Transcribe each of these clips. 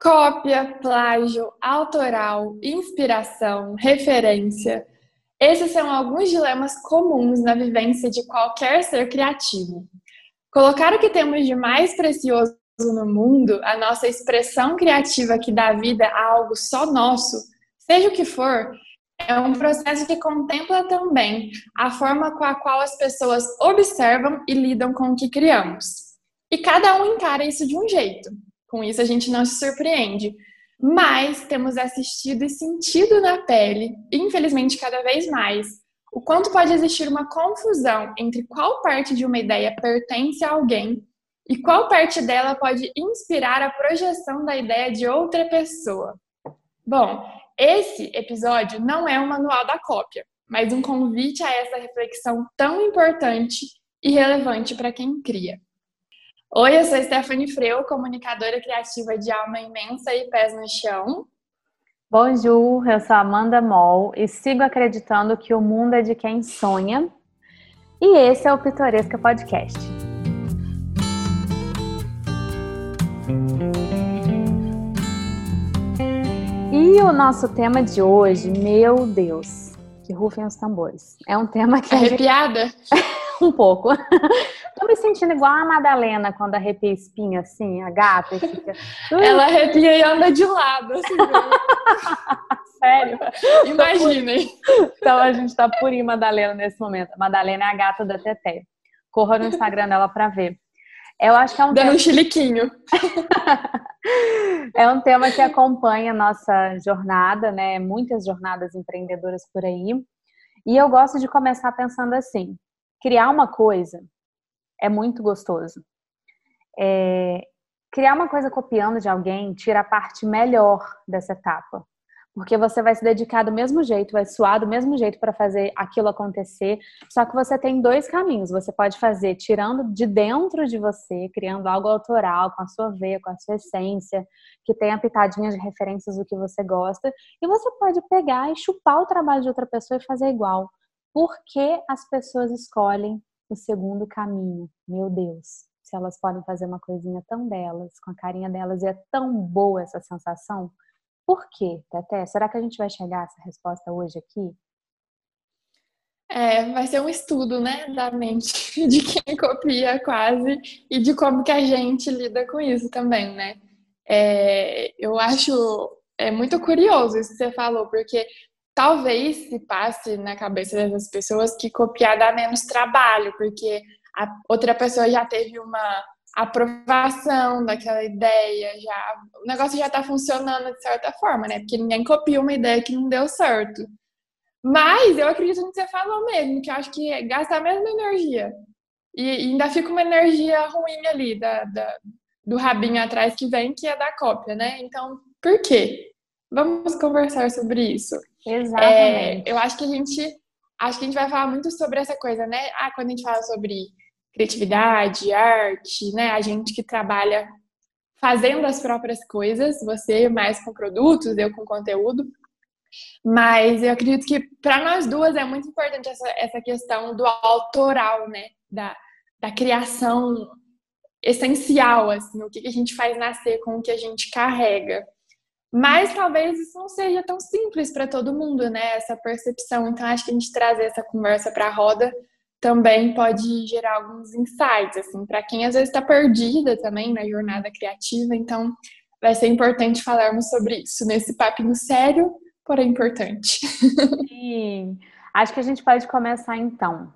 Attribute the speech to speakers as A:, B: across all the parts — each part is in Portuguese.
A: Cópia, plágio, autoral, inspiração, referência. Esses são alguns dilemas comuns na vivência de qualquer ser criativo. Colocar o que temos de mais precioso no mundo, a nossa expressão criativa que dá vida a algo só nosso, seja o que for, é um processo que contempla também a forma com a qual as pessoas observam e lidam com o que criamos. E cada um encara isso de um jeito. Com isso a gente não se surpreende. Mas temos assistido e sentido na pele, infelizmente cada vez mais, o quanto pode existir uma confusão entre qual parte de uma ideia pertence a alguém e qual parte dela pode inspirar a projeção da ideia de outra pessoa. Bom, esse episódio não é um manual da cópia, mas um convite a essa reflexão tão importante e relevante para quem cria. Oi, eu sou Stephanie Freu, comunicadora criativa de alma imensa e pés no chão.
B: Bonjour, eu sou Amanda Moll e sigo acreditando que o mundo é de quem sonha. E esse é o Pitoresca Podcast. E o nosso tema de hoje, meu Deus, que rufem os tambores. É um tema que.
A: Arrepiada?
B: Gente... um pouco. Tô me sentindo igual a Madalena quando arrepia espinha, assim, a gata. E fica...
A: Ela arrepia e anda de lado, assim.
B: Sério?
A: Imaginem.
B: Então a gente tá purinha Madalena nesse momento. Madalena é a gata da Teté. Corra no Instagram dela pra ver. Eu acho que é um
A: Dando tema... um chiliquinho.
B: é um tema que acompanha a nossa jornada, né? Muitas jornadas empreendedoras por aí. E eu gosto de começar pensando assim: criar uma coisa é muito gostoso. É, criar uma coisa copiando de alguém tira a parte melhor dessa etapa. Porque você vai se dedicar do mesmo jeito, vai suar do mesmo jeito para fazer aquilo acontecer. Só que você tem dois caminhos. Você pode fazer tirando de dentro de você, criando algo autoral, com a sua veia, com a sua essência, que tenha pitadinhas de referências do que você gosta. E você pode pegar e chupar o trabalho de outra pessoa e fazer igual. Por que as pessoas escolhem o segundo caminho. Meu Deus, se elas podem fazer uma coisinha tão delas, com a carinha delas, e é tão boa essa sensação. Por quê, Teté? Será que a gente vai chegar a essa resposta hoje aqui?
A: É, vai ser um estudo, né, da mente de quem copia quase e de como que a gente lida com isso também, né? É, eu acho é muito curioso isso que você falou, porque talvez se passe na cabeça dessas pessoas que copiar dá menos trabalho, porque a outra pessoa já teve uma aprovação daquela ideia, já o negócio já está funcionando de certa forma, né? Porque ninguém copia uma ideia que não deu certo. Mas eu acredito no que você falou mesmo, que eu acho que gasta a mesma energia. E ainda fica uma energia ruim ali da, da, do rabinho atrás que vem, que é da cópia, né? Então, por quê? Vamos conversar sobre isso.
B: Exatamente.
A: É, eu acho que a gente acho que a gente vai falar muito sobre essa coisa, né? Ah, quando a gente fala sobre criatividade, arte, né? A gente que trabalha fazendo as próprias coisas, você mais com produtos, eu com conteúdo. Mas eu acredito que para nós duas é muito importante essa, essa questão do autoral, né? Da, da criação essencial, assim, o que a gente faz nascer com o que a gente carrega. Mas talvez isso não seja tão simples para todo mundo, né? Essa percepção. Então, acho que a gente trazer essa conversa para a roda também pode gerar alguns insights, assim, para quem às vezes está perdida também na jornada criativa. Então, vai ser importante falarmos sobre isso nesse papinho sério, porém importante.
B: Sim. Acho que a gente pode começar então.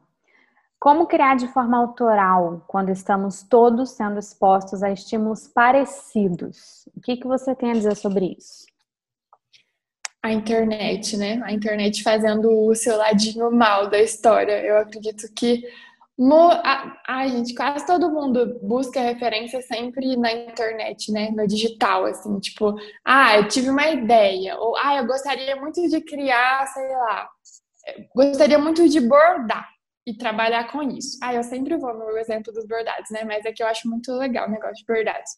B: Como criar de forma autoral quando estamos todos sendo expostos a estímulos parecidos? O que, que você tem a dizer sobre isso?
A: A internet, né? A internet fazendo o seu ladinho mal da história. Eu acredito que Ai, gente, quase todo mundo busca referência sempre na internet, né? No digital, assim, tipo, ah, eu tive uma ideia, ou ah, eu gostaria muito de criar, sei lá, gostaria muito de bordar e trabalhar com isso. Ah, eu sempre vou no exemplo dos bordados, né? Mas é que eu acho muito legal o negócio de bordados.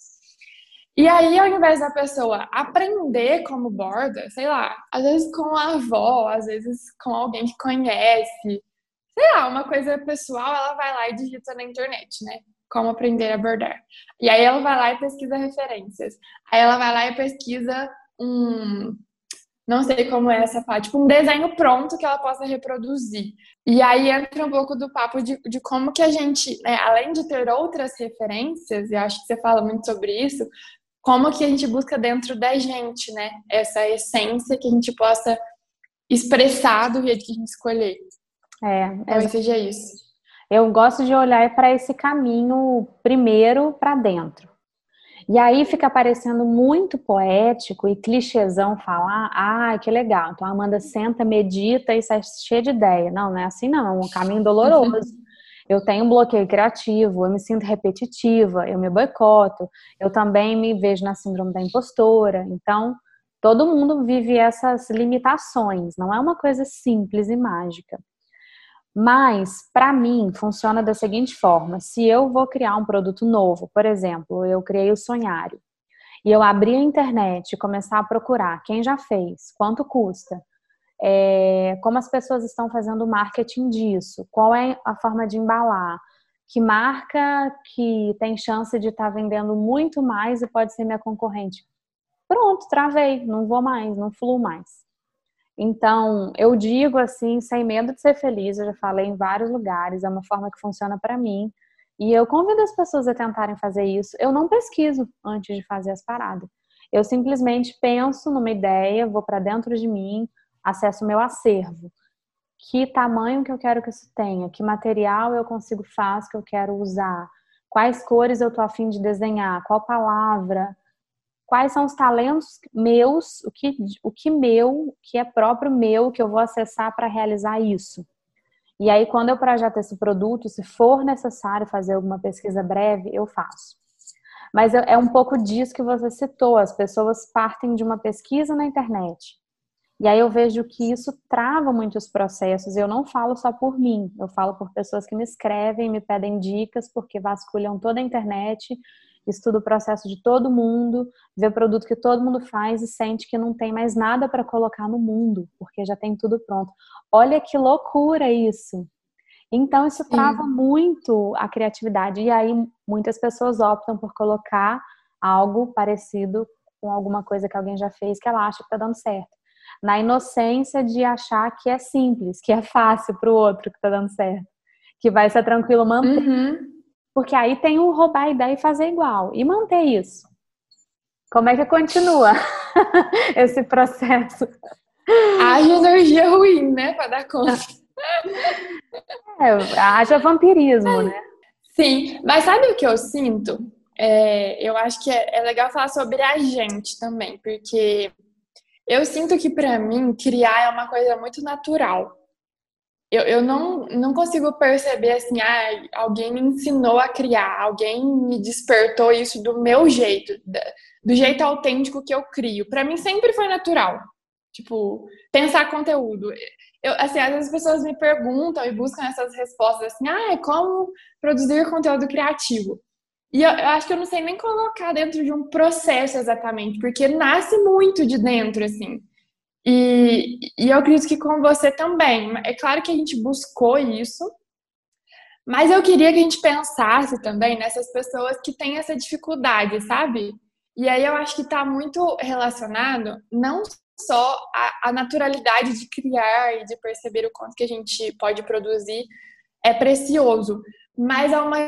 A: E aí, ao invés da pessoa aprender como borda, sei lá, às vezes com a avó, às vezes com alguém que conhece, sei lá, uma coisa pessoal, ela vai lá e digita na internet, né? como aprender a bordar. E aí ela vai lá e pesquisa referências. Aí ela vai lá e pesquisa um não sei como é essa parte, tipo um desenho pronto que ela possa reproduzir. E aí entra um pouco do papo de, de como que a gente, né, além de ter outras referências, e acho que você fala muito sobre isso, como que a gente busca dentro da gente, né, essa essência que a gente possa expressar do jeito que a gente escolher.
B: É,
A: talvez seja isso.
B: Eu gosto de olhar para esse caminho primeiro para dentro. E aí fica parecendo muito poético e clichêzão falar, ah, que legal. Então a Amanda senta, medita e sai cheia de ideia. Não, não é assim não, é um caminho doloroso. Eu tenho um bloqueio criativo, eu me sinto repetitiva, eu me boicoto, eu também me vejo na síndrome da impostora. Então, todo mundo vive essas limitações, não é uma coisa simples e mágica. Mas, para mim, funciona da seguinte forma: se eu vou criar um produto novo, por exemplo, eu criei o Sonhário, e eu abrir a internet e começar a procurar quem já fez, quanto custa, é, como as pessoas estão fazendo marketing disso, qual é a forma de embalar, que marca que tem chance de estar tá vendendo muito mais e pode ser minha concorrente. Pronto, travei, não vou mais, não fluo mais. Então, eu digo assim, sem medo de ser feliz, eu já falei em vários lugares, é uma forma que funciona para mim. E eu convido as pessoas a tentarem fazer isso. Eu não pesquiso antes de fazer as paradas. Eu simplesmente penso numa ideia, vou para dentro de mim, acesso o meu acervo. Que tamanho que eu quero que isso tenha? Que material eu consigo fazer que eu quero usar? Quais cores eu tô afim de desenhar? Qual palavra? Quais são os talentos meus, o que, o que meu, que é próprio meu, que eu vou acessar para realizar isso. E aí, quando eu projeto esse produto, se for necessário fazer alguma pesquisa breve, eu faço. Mas é um pouco disso que você citou, as pessoas partem de uma pesquisa na internet. E aí eu vejo que isso trava muitos processos. Eu não falo só por mim, eu falo por pessoas que me escrevem, me pedem dicas, porque vasculham toda a internet estuda o processo de todo mundo, vê o produto que todo mundo faz e sente que não tem mais nada para colocar no mundo, porque já tem tudo pronto. Olha que loucura isso! Então, isso trava Sim. muito a criatividade. E aí, muitas pessoas optam por colocar algo parecido com alguma coisa que alguém já fez que ela acha que está dando certo. Na inocência de achar que é simples, que é fácil para o outro que está dando certo, que vai ser tranquilo manter. Uhum. Porque aí tem o roubar a ideia e fazer igual. E manter isso. Como é que continua esse processo?
A: Haja energia ruim, né? Para dar conta.
B: É, haja vampirismo, né?
A: Sim, mas sabe o que eu sinto? É, eu acho que é, é legal falar sobre a gente também, porque eu sinto que para mim criar é uma coisa muito natural eu, eu não, não consigo perceber assim, ah, alguém me ensinou a criar, alguém me despertou isso do meu jeito, do jeito autêntico que eu crio. Para mim sempre foi natural. Tipo, pensar conteúdo. Eu, assim, às vezes as pessoas me perguntam e buscam essas respostas assim, ah, como produzir conteúdo criativo? E eu, eu, acho que eu não sei nem colocar dentro de um processo exatamente, porque nasce muito de dentro, assim. E, e eu acredito que com você também. É claro que a gente buscou isso, mas eu queria que a gente pensasse também nessas pessoas que têm essa dificuldade, sabe? E aí eu acho que está muito relacionado não só a, a, naturalidade de criar e de perceber o quanto que a gente pode produzir é precioso, mas é uma,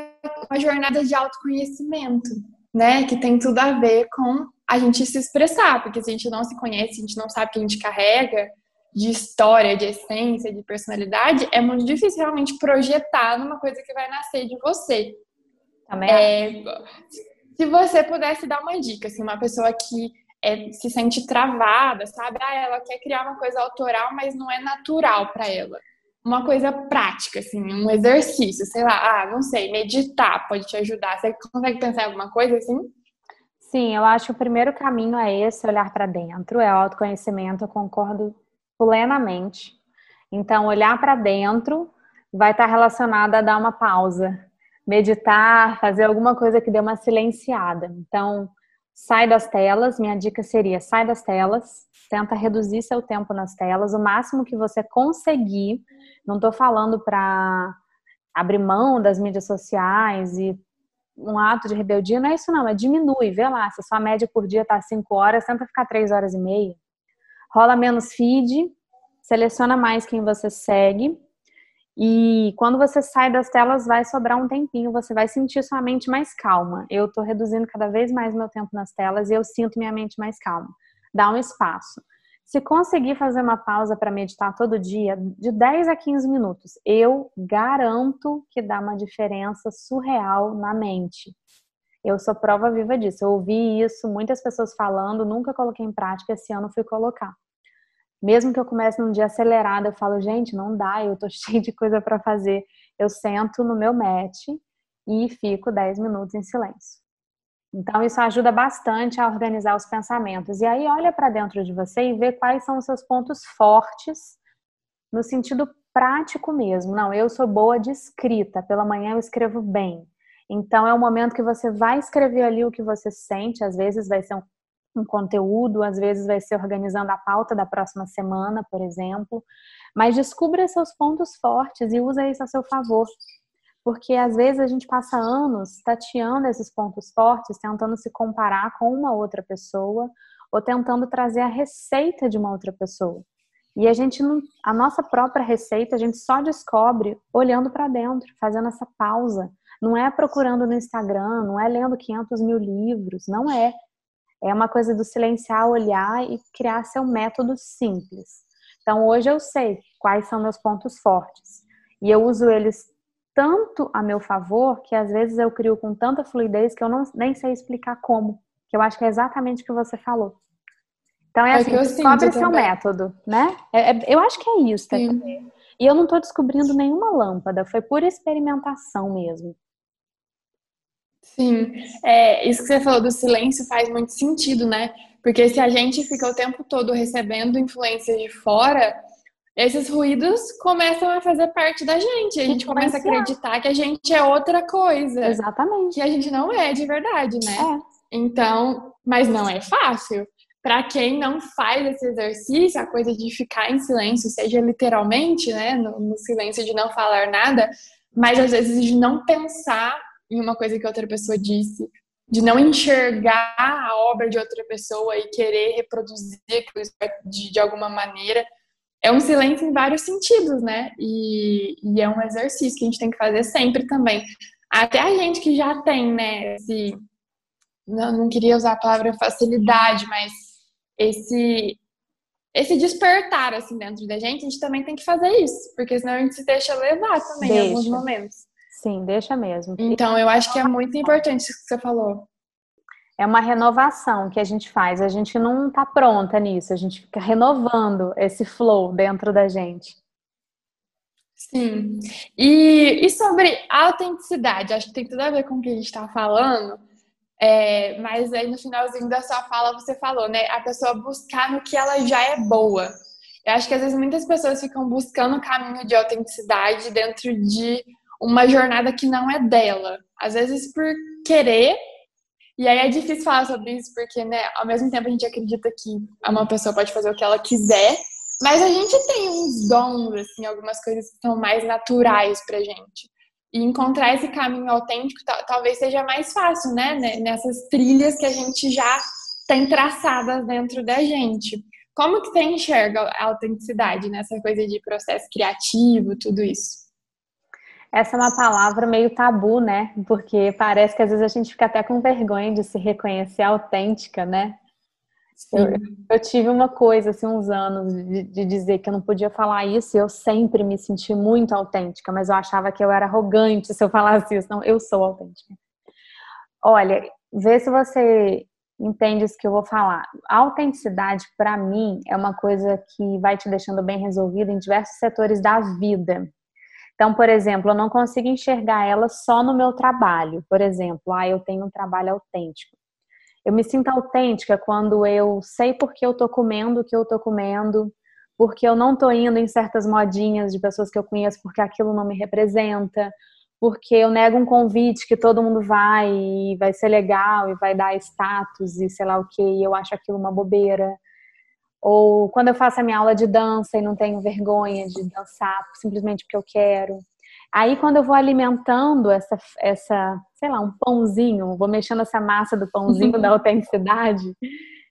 A: uma jornada de autoconhecimento, né? Que tem tudo a ver com a gente se expressar, porque se a gente não se conhece, a gente não sabe o que a gente carrega de história, de essência, de personalidade, é muito difícil realmente projetar numa coisa que vai nascer de você.
B: Também. É,
A: se você pudesse dar uma dica, assim, uma pessoa que é, se sente travada, sabe? Ah, ela quer criar uma coisa autoral, mas não é natural para ela. Uma coisa prática, assim, um exercício, sei lá, ah, não sei, meditar pode te ajudar. Você consegue pensar em alguma coisa assim?
B: Sim, eu acho que o primeiro caminho é esse, olhar para dentro, é autoconhecimento, eu concordo plenamente. Então, olhar para dentro vai estar relacionado a dar uma pausa, meditar, fazer alguma coisa que dê uma silenciada. Então, sai das telas, minha dica seria sai das telas, tenta reduzir seu tempo nas telas, o máximo que você conseguir. Não estou falando para abrir mão das mídias sociais e um ato de rebeldia, não é isso não, é diminui, vê lá, se a sua média por dia tá 5 horas, tenta ficar 3 horas e meia. Rola menos feed, seleciona mais quem você segue e quando você sai das telas, vai sobrar um tempinho, você vai sentir sua mente mais calma. Eu estou reduzindo cada vez mais meu tempo nas telas e eu sinto minha mente mais calma. Dá um espaço. Se conseguir fazer uma pausa para meditar todo dia, de 10 a 15 minutos, eu garanto que dá uma diferença surreal na mente. Eu sou prova viva disso. Eu ouvi isso, muitas pessoas falando, nunca coloquei em prática, esse ano fui colocar. Mesmo que eu comece num dia acelerado, eu falo, gente, não dá, eu tô cheio de coisa para fazer. Eu sento no meu mat e fico 10 minutos em silêncio. Então, isso ajuda bastante a organizar os pensamentos. E aí, olha para dentro de você e vê quais são os seus pontos fortes, no sentido prático mesmo. Não, eu sou boa de escrita, pela manhã eu escrevo bem. Então, é o momento que você vai escrever ali o que você sente, às vezes vai ser um um conteúdo, às vezes vai ser organizando a pauta da próxima semana, por exemplo. Mas descubra seus pontos fortes e usa isso a seu favor. Porque às vezes a gente passa anos tateando esses pontos fortes, tentando se comparar com uma outra pessoa ou tentando trazer a receita de uma outra pessoa. E a gente não, a nossa própria receita a gente só descobre olhando para dentro, fazendo essa pausa. Não é procurando no Instagram, não é lendo 500 mil livros, não é. É uma coisa do silenciar, olhar e criar seu método simples. Então, hoje eu sei quais são meus pontos fortes. E eu uso eles tanto a meu favor que às vezes eu crio com tanta fluidez que eu não, nem sei explicar como. Que eu acho que é exatamente o que você falou. Então é, é assim, descobre seu também. método, né? É, é, eu acho que é isso. Tá? E eu não estou descobrindo nenhuma lâmpada, foi por experimentação mesmo.
A: Sim, é, isso que você falou do silêncio faz muito sentido, né? Porque se a gente fica o tempo todo recebendo influências de fora, esses ruídos começam a fazer parte da gente. A gente começa a acreditar que a gente é outra coisa.
B: Exatamente.
A: Que a gente não é de verdade, né? É. Então, mas não é fácil. Para quem não faz esse exercício, a coisa de ficar em silêncio, seja literalmente, né, no, no silêncio de não falar nada, mas às vezes de não pensar em uma coisa que outra pessoa disse, de não enxergar a obra de outra pessoa e querer reproduzir de, de alguma maneira. É um silêncio em vários sentidos, né? E, e, é um exercício que a gente tem que fazer sempre também. Até a gente que já tem, né, esse. Não, não queria usar a palavra facilidade, mas esse esse despertar assim dentro da gente, a gente também tem que fazer isso, porque senão a gente se deixa levar também deixa. em alguns momentos.
B: Sim, deixa mesmo.
A: Então, eu acho que é muito importante isso que você falou.
B: É uma renovação que a gente faz. A gente não está pronta nisso, a gente fica renovando esse flow dentro da gente.
A: Sim. E, e sobre autenticidade, acho que tem tudo a ver com o que a gente está falando. É, mas aí no finalzinho da sua fala você falou, né? A pessoa buscar no que ela já é boa. Eu acho que às vezes muitas pessoas ficam buscando o caminho de autenticidade dentro de uma jornada que não é dela. Às vezes por querer. E aí é difícil falar sobre isso, porque, né, ao mesmo tempo a gente acredita que uma pessoa pode fazer o que ela quiser, mas a gente tem uns dons, assim, algumas coisas que são mais naturais pra gente. E encontrar esse caminho autêntico talvez seja mais fácil, né? Nessas trilhas que a gente já tem traçadas dentro da gente. Como que você enxerga a autenticidade nessa coisa de processo criativo, tudo isso?
B: Essa é uma palavra meio tabu, né? Porque parece que às vezes a gente fica até com vergonha de se reconhecer autêntica, né? Eu, eu, tive uma coisa, assim, uns anos, de, de, dizer que eu não podia falar isso, e eu sempre me senti muito autêntica, mas eu achava que eu era arrogante se eu falasse isso. Não, eu sou autêntica. Olha, vê se você entende isso que eu vou falar. A autenticidade, para mim, é uma coisa que vai te deixando bem resolvida em diversos setores da vida. Então, por exemplo, eu não consigo enxergar ela só no meu trabalho. Por exemplo, ah, eu tenho um trabalho autêntico. Eu me sinto autêntica quando eu sei por que eu tô comendo o que eu tô comendo, porque eu não tô indo em certas modinhas de pessoas que eu conheço porque aquilo não me representa, porque eu nego um convite que todo mundo vai e vai ser legal e vai dar status e sei lá o que, e eu acho aquilo uma bobeira. Ou quando eu faço a minha aula de dança e não tenho vergonha de dançar simplesmente porque eu quero. Aí, quando eu vou alimentando essa, essa, sei lá, um pãozinho, vou mexendo essa massa do pãozinho da autenticidade,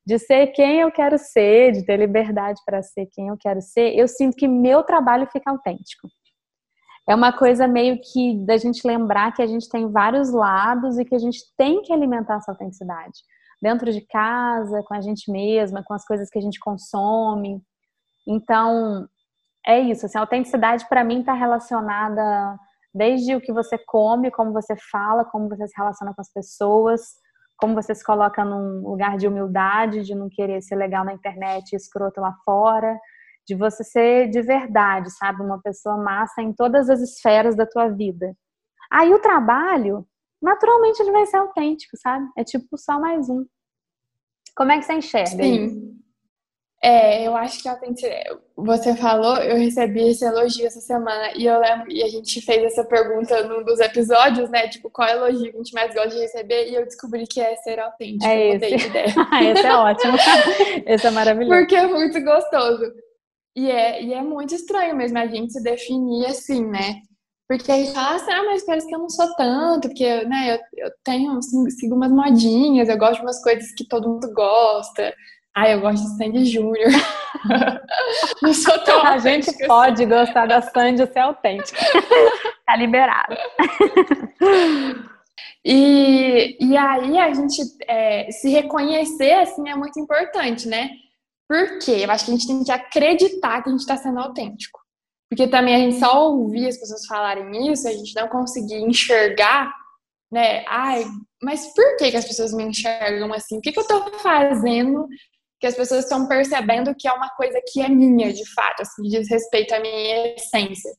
B: de ser quem eu quero ser, de ter liberdade para ser quem eu quero ser, eu sinto que meu trabalho fica autêntico. É uma coisa meio que da gente lembrar que a gente tem vários lados e que a gente tem que alimentar essa autenticidade. Dentro de casa, com a gente mesma, com as coisas que a gente consome. Então, é isso. Assim, a autenticidade para mim está relacionada desde o que você come, como você fala, como você se relaciona com as pessoas, como você se coloca num lugar de humildade, de não querer ser legal na internet e escroto lá fora, de você ser de verdade, sabe? Uma pessoa massa em todas as esferas da tua vida. Aí o trabalho, naturalmente ele vai ser autêntico, sabe? É tipo só mais um. Como é que você enxerga?
A: Sim. Isso? É, eu acho que ser. Você falou, eu recebi esse elogio essa semana e eu lembro, e a gente fez essa pergunta num dos episódios, né? Tipo, qual elogio que a gente mais gosta de receber? E eu descobri que é ser autêntico.
B: É esse. esse é ótimo. esse é maravilhoso.
A: Porque é muito gostoso. E é, e é muito estranho mesmo a gente se definir assim, né? Porque a gente fala assim, ah, mas parece que eu não sou tanto, porque né, eu, eu tenho, sigo umas modinhas, eu gosto de umas coisas que todo mundo gosta. Ah, eu gosto de Sandy Júnior.
B: Não sou tão A gente assim. pode gostar da Sandy ser autêntica. tá liberado.
A: E, e aí a gente é, se reconhecer assim é muito importante, né? Porque eu acho que a gente tem que acreditar que a gente está sendo autêntico. Porque também a gente só ouvir as pessoas falarem isso, a gente não conseguir enxergar, né? Ai, mas por que, que as pessoas me enxergam assim? O que, que eu estou fazendo que as pessoas estão percebendo que é uma coisa que é minha, de fato, assim, diz respeito à minha essência.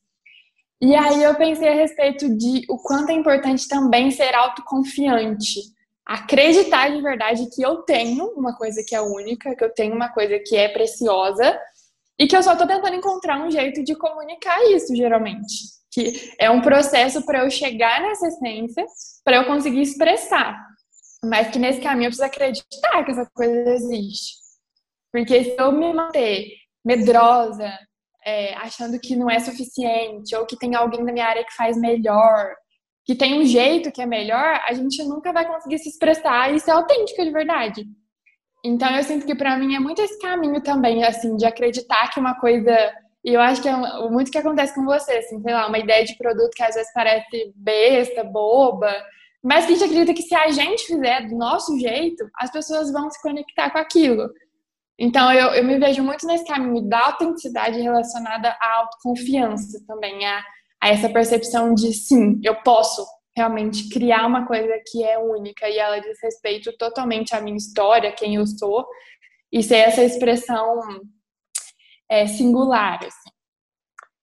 A: E aí eu pensei a respeito de o quanto é importante também ser autoconfiante. Acreditar de verdade que eu tenho uma coisa que é única, que eu tenho uma coisa que é preciosa e que eu só estou tentando encontrar um jeito de comunicar isso, geralmente. Que é um processo para eu chegar nessa essência, para eu conseguir expressar. Mas que nesse caminho eu preciso acreditar que essa coisa existe. Porque se eu me manter medrosa, é, achando que não é suficiente, ou que tem alguém da minha área que faz melhor, que tem um jeito que é melhor, a gente nunca vai conseguir se expressar e ser autêntica de verdade. Então eu sinto que para mim é muito esse caminho também, assim, de acreditar que uma coisa. E eu acho que é muito que acontece com você, assim, sei lá, uma ideia de produto que às vezes parece besta, boba, mas a gente acredita que se a gente fizer do nosso jeito, as pessoas vão se conectar com aquilo. Então, eu, eu me vejo muito nesse caminho da autenticidade relacionada à autoconfiança também, a, a essa percepção de sim, eu posso realmente criar uma coisa que é única e ela diz respeito totalmente à minha história, quem eu sou, e ser essa expressão é, singular. Assim.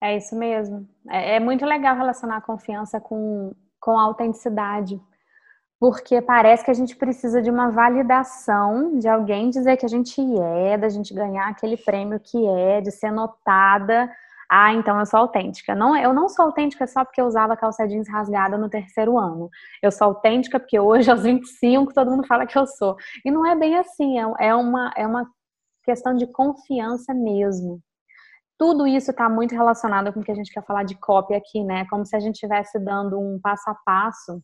B: É isso mesmo. É, é muito legal relacionar a confiança com, com a autenticidade porque parece que a gente precisa de uma validação de alguém dizer que a gente é, da gente ganhar aquele prêmio que é, de ser notada. Ah, então eu sou autêntica. Não, eu não sou autêntica só porque eu usava calça jeans rasgada no terceiro ano. Eu sou autêntica porque hoje, aos 25, todo mundo fala que eu sou. E não é bem assim, é, é uma, é uma questão de confiança mesmo. Tudo isso está muito relacionado com o que a gente quer falar de cópia aqui, né? Como se a gente estivesse dando um passo a passo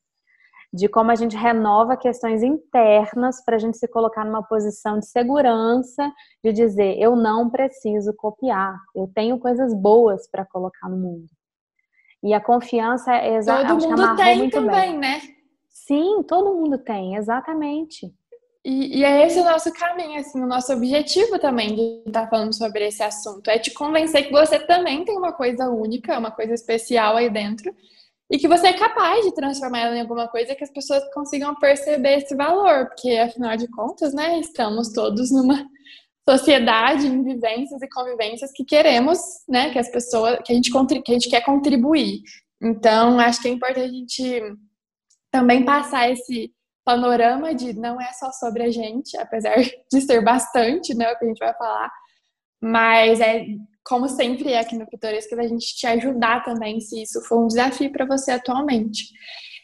B: de como a gente renova questões internas para a gente se colocar numa posição de segurança, de dizer eu não preciso copiar, eu tenho coisas boas para colocar no mundo. E a confiança é
A: exatamente. Todo mundo tem também,
B: bem.
A: né?
B: Sim, todo mundo tem, exatamente.
A: E, e, é esse o nosso caminho, assim, o nosso objetivo também de estar falando sobre esse assunto. É te convencer que você também tem uma coisa única, uma coisa especial aí dentro e que você é capaz de transformar ela em alguma coisa que as pessoas consigam perceber esse valor, porque afinal de contas, né, estamos todos numa sociedade em vivências e convivências que queremos, né, que as pessoas, que a gente, que a gente quer contribuir. Então, acho que é importante a gente também passar esse panorama de não é só sobre a gente, apesar de ser bastante, né, o que a gente vai falar, mas é como sempre é aqui no Pitoresco, da gente te ajudar também, se isso for um desafio para você atualmente.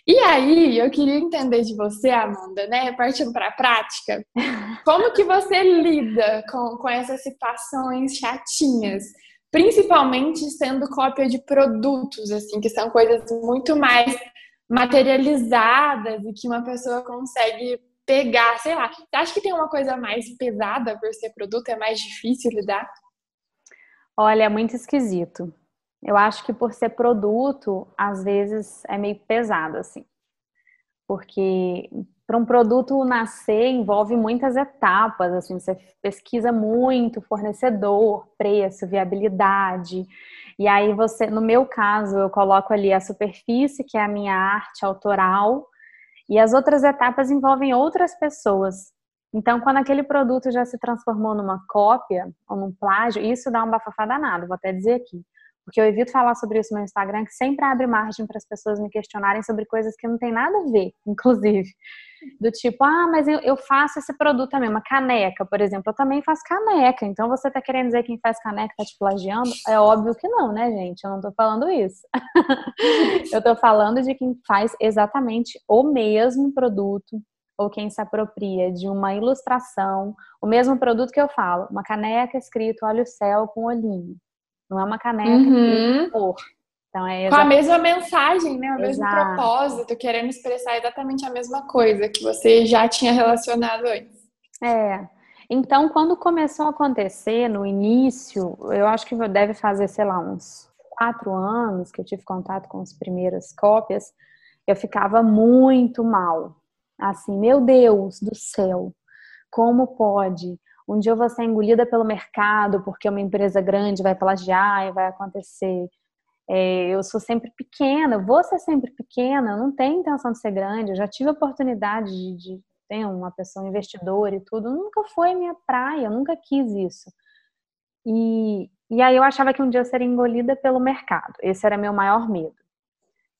A: E aí, eu queria entender de você, Amanda, né, partindo para a prática, como que você lida com, com essas situações chatinhas? principalmente sendo cópia de produtos, assim, que são coisas muito mais materializadas e que uma pessoa consegue pegar, sei lá. Você acha que tem uma coisa mais pesada por ser produto? É mais difícil lidar?
B: Olha, é muito esquisito. Eu acho que por ser produto, às vezes é meio pesado, assim. Porque para um produto nascer envolve muitas etapas, assim, você pesquisa muito fornecedor, preço, viabilidade. E aí você, no meu caso, eu coloco ali a superfície, que é a minha arte autoral, e as outras etapas envolvem outras pessoas. Então, quando aquele produto já se transformou numa cópia ou num plágio, isso dá um bafafá danado, vou até dizer aqui. Porque eu evito falar sobre isso no meu Instagram, que sempre abre margem para as pessoas me questionarem sobre coisas que não tem nada a ver, inclusive. Do tipo, ah, mas eu, faço esse produto também, uma caneca, por exemplo. Eu também faço caneca. Então você está querendo dizer que quem faz caneca está te plagiando? É óbvio que não, né, gente? Eu não estou falando isso. eu estou falando de quem faz exatamente o mesmo produto, ou quem se apropria de uma ilustração, o mesmo produto que eu falo, uma caneca escrito olha o céu com olhinho. Não é uma caneca uhum. cor.
A: Então é Com a mesma mensagem, né? O mesmo Exato. propósito, querendo expressar exatamente a mesma coisa que você já tinha relacionado antes.
B: É. Então, quando começou a acontecer no início, eu acho que deve fazer, sei lá, uns quatro anos que eu tive contato com as primeiras cópias, eu ficava muito mal. Assim, meu Deus do céu, como pode um dia eu vou ser engolida pelo mercado porque uma empresa grande vai plagiar e vai acontecer. É, eu sou sempre pequena, vou ser sempre pequena, eu não tenho intenção de ser grande, eu já tive oportunidade de, de ter uma pessoa investidora e tudo, nunca foi minha praia, eu nunca quis isso. E, e aí eu achava que um dia eu seria engolida pelo mercado, esse era meu maior medo.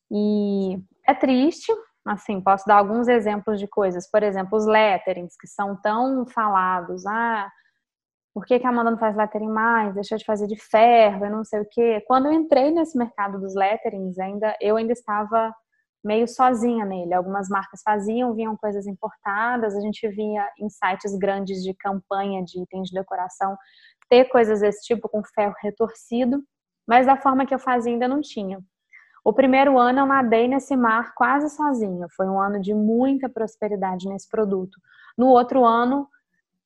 B: E é triste, Assim, posso dar alguns exemplos de coisas. Por exemplo, os letterings, que são tão falados. Ah, por que, que a Amanda não faz lettering mais? Deixa de fazer de ferro, eu não sei o quê. Quando eu entrei nesse mercado dos letterings, ainda, eu ainda estava meio sozinha nele. Algumas marcas faziam, vinham coisas importadas, a gente via em sites grandes de campanha de itens de decoração ter coisas desse tipo com ferro retorcido, mas da forma que eu fazia ainda não tinha. O primeiro ano eu nadei nesse mar quase sozinha. Foi um ano de muita prosperidade nesse produto. No outro ano,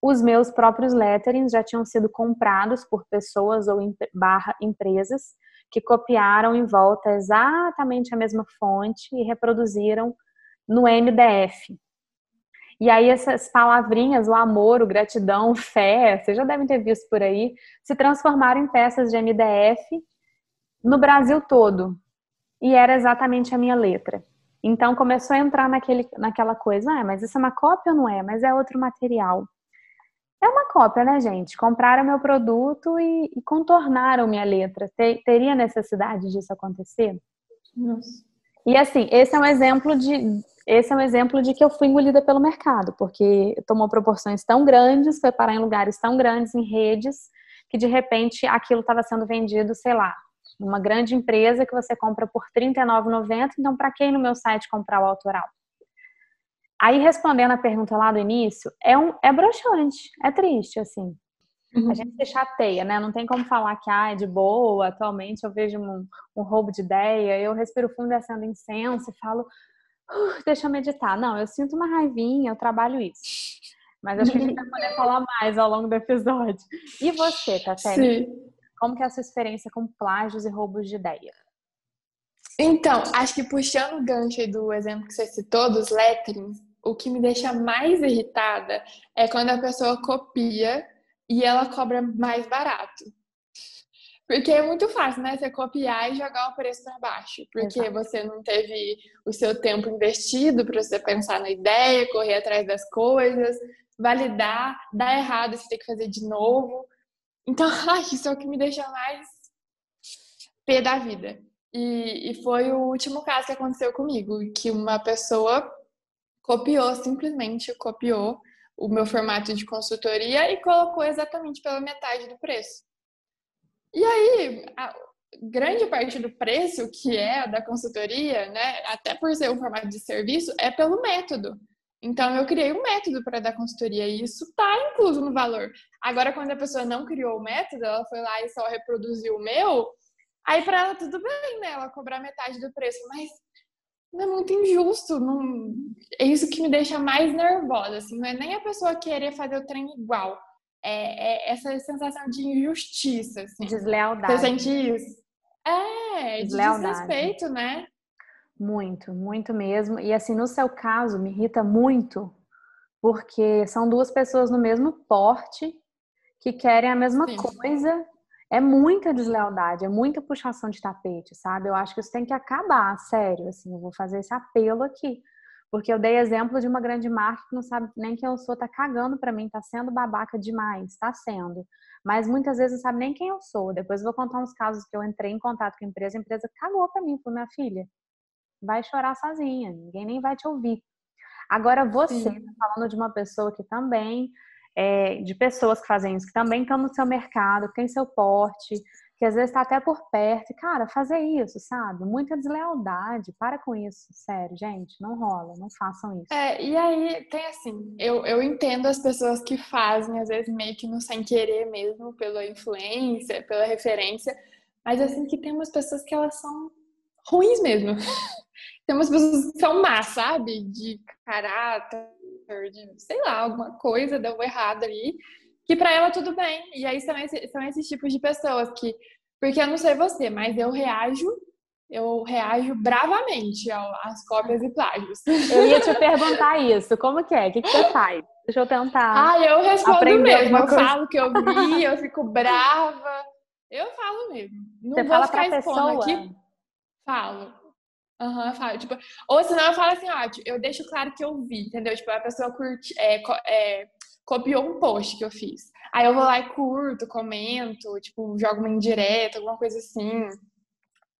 B: os meus próprios letterings já tinham sido comprados por pessoas ou barra empresas que copiaram em volta exatamente a mesma fonte e reproduziram no MDF. E aí essas palavrinhas, o amor, o gratidão, fé, vocês já devem ter visto por aí, se transformaram em peças de MDF no Brasil todo e era exatamente a minha letra. Então começou a entrar naquele, naquela coisa, ah, mas isso é uma cópia ou não é? Mas é outro material. É uma cópia, né, gente? Compraram meu produto e, e contornaram minha letra. Ter, teria necessidade disso acontecer? Nossa. E assim, esse é um exemplo de esse é um exemplo de que eu fui engolida pelo mercado, porque tomou proporções tão grandes, foi parar em lugares tão grandes, em redes, que de repente aquilo estava sendo vendido, sei lá, uma grande empresa que você compra por R$ 39,90, então para quem no meu site comprar o autoral? Aí, respondendo a pergunta lá do início, é, um, é broxante, é triste, assim. Uhum. A gente se chateia, né? Não tem como falar que ah, é de boa, atualmente eu vejo um, um roubo de ideia, eu respiro fundo acendo incenso e falo, uh, deixa eu meditar. Não, eu sinto uma raivinha, eu trabalho isso. Mas acho que a gente vai poder falar mais ao longo do episódio. E você, Tatiana? Sim. Como que é a sua experiência com plágios e roubos de ideia?
A: Então, acho que puxando o gancho do exemplo que você citou dos letterings, o que me deixa mais irritada é quando a pessoa copia e ela cobra mais barato. Porque é muito fácil, né? Você copiar e jogar o preço para baixo. Porque Exato. você não teve o seu tempo investido para você pensar na ideia, correr atrás das coisas, validar, dar errado, você tem que fazer de novo. Então, isso é o que me deixa mais pé da vida. E, e foi o último caso que aconteceu comigo, que uma pessoa copiou, simplesmente copiou o meu formato de consultoria e colocou exatamente pela metade do preço. E aí, a grande parte do preço, que é da consultoria, né, até por ser um formato de serviço, é pelo método. Então, eu criei um método para dar consultoria e isso está incluso no valor. Agora, quando a pessoa não criou o método, ela foi lá e só reproduziu o meu, aí para ela tudo bem, né? Ela cobrar metade do preço, mas não é muito injusto. Não... É isso que me deixa mais nervosa. Assim, não é nem a pessoa querer fazer o trem igual. É, é essa sensação de injustiça. Assim.
B: Deslealdade.
A: Você sente isso? É, de desrespeito, né?
B: Muito, muito mesmo. E assim, no seu caso, me irrita muito, porque são duas pessoas no mesmo porte que querem a mesma Sim. coisa. É muita deslealdade, é muita puxação de tapete, sabe? Eu acho que isso tem que acabar, sério. Assim, eu vou fazer esse apelo aqui. Porque eu dei exemplo de uma grande marca que não sabe nem quem eu sou, tá cagando para mim, tá sendo babaca demais, tá sendo. Mas muitas vezes não sabe nem quem eu sou. Depois eu vou contar uns casos que eu entrei em contato com a empresa, a empresa cagou para mim, falou: minha filha, vai chorar sozinha, ninguém nem vai te ouvir. Agora você tá falando de uma pessoa que também, é, de pessoas que fazem isso, que também estão no seu mercado, que tem seu porte, que às vezes está até por perto. cara, fazer isso, sabe? Muita deslealdade. Para com isso, sério, gente. Não rola, não façam isso.
A: É, e aí tem assim, eu, eu entendo as pessoas que fazem, às vezes meio que no sem querer mesmo, pela influência, pela referência, mas assim que tem umas pessoas que elas são ruins mesmo. tem umas pessoas que são más, sabe? De caráter, de, sei lá, alguma coisa deu errado ali, que para ela tudo bem. E aí são, esse, são esses tipos de pessoas que, porque eu não sei você, mas eu reajo, eu reajo bravamente às cópias e plágios.
B: Eu ia te perguntar isso, como que é? O que, que você faz? Deixa eu tentar.
A: Ah, eu respondo mesmo. Eu falo que eu vi, eu fico brava. Eu falo mesmo. Não
B: você
A: vou
B: fala
A: ficar
B: pra pessoa?
A: aqui. Falo. Aham, uhum, falo. Tipo, ou senão eu falo assim, ó, eu deixo claro que eu vi, entendeu? Tipo, a pessoa curte, é, é, copiou um post que eu fiz. Aí eu vou lá e curto, comento, tipo, jogo uma indireta, alguma coisa assim.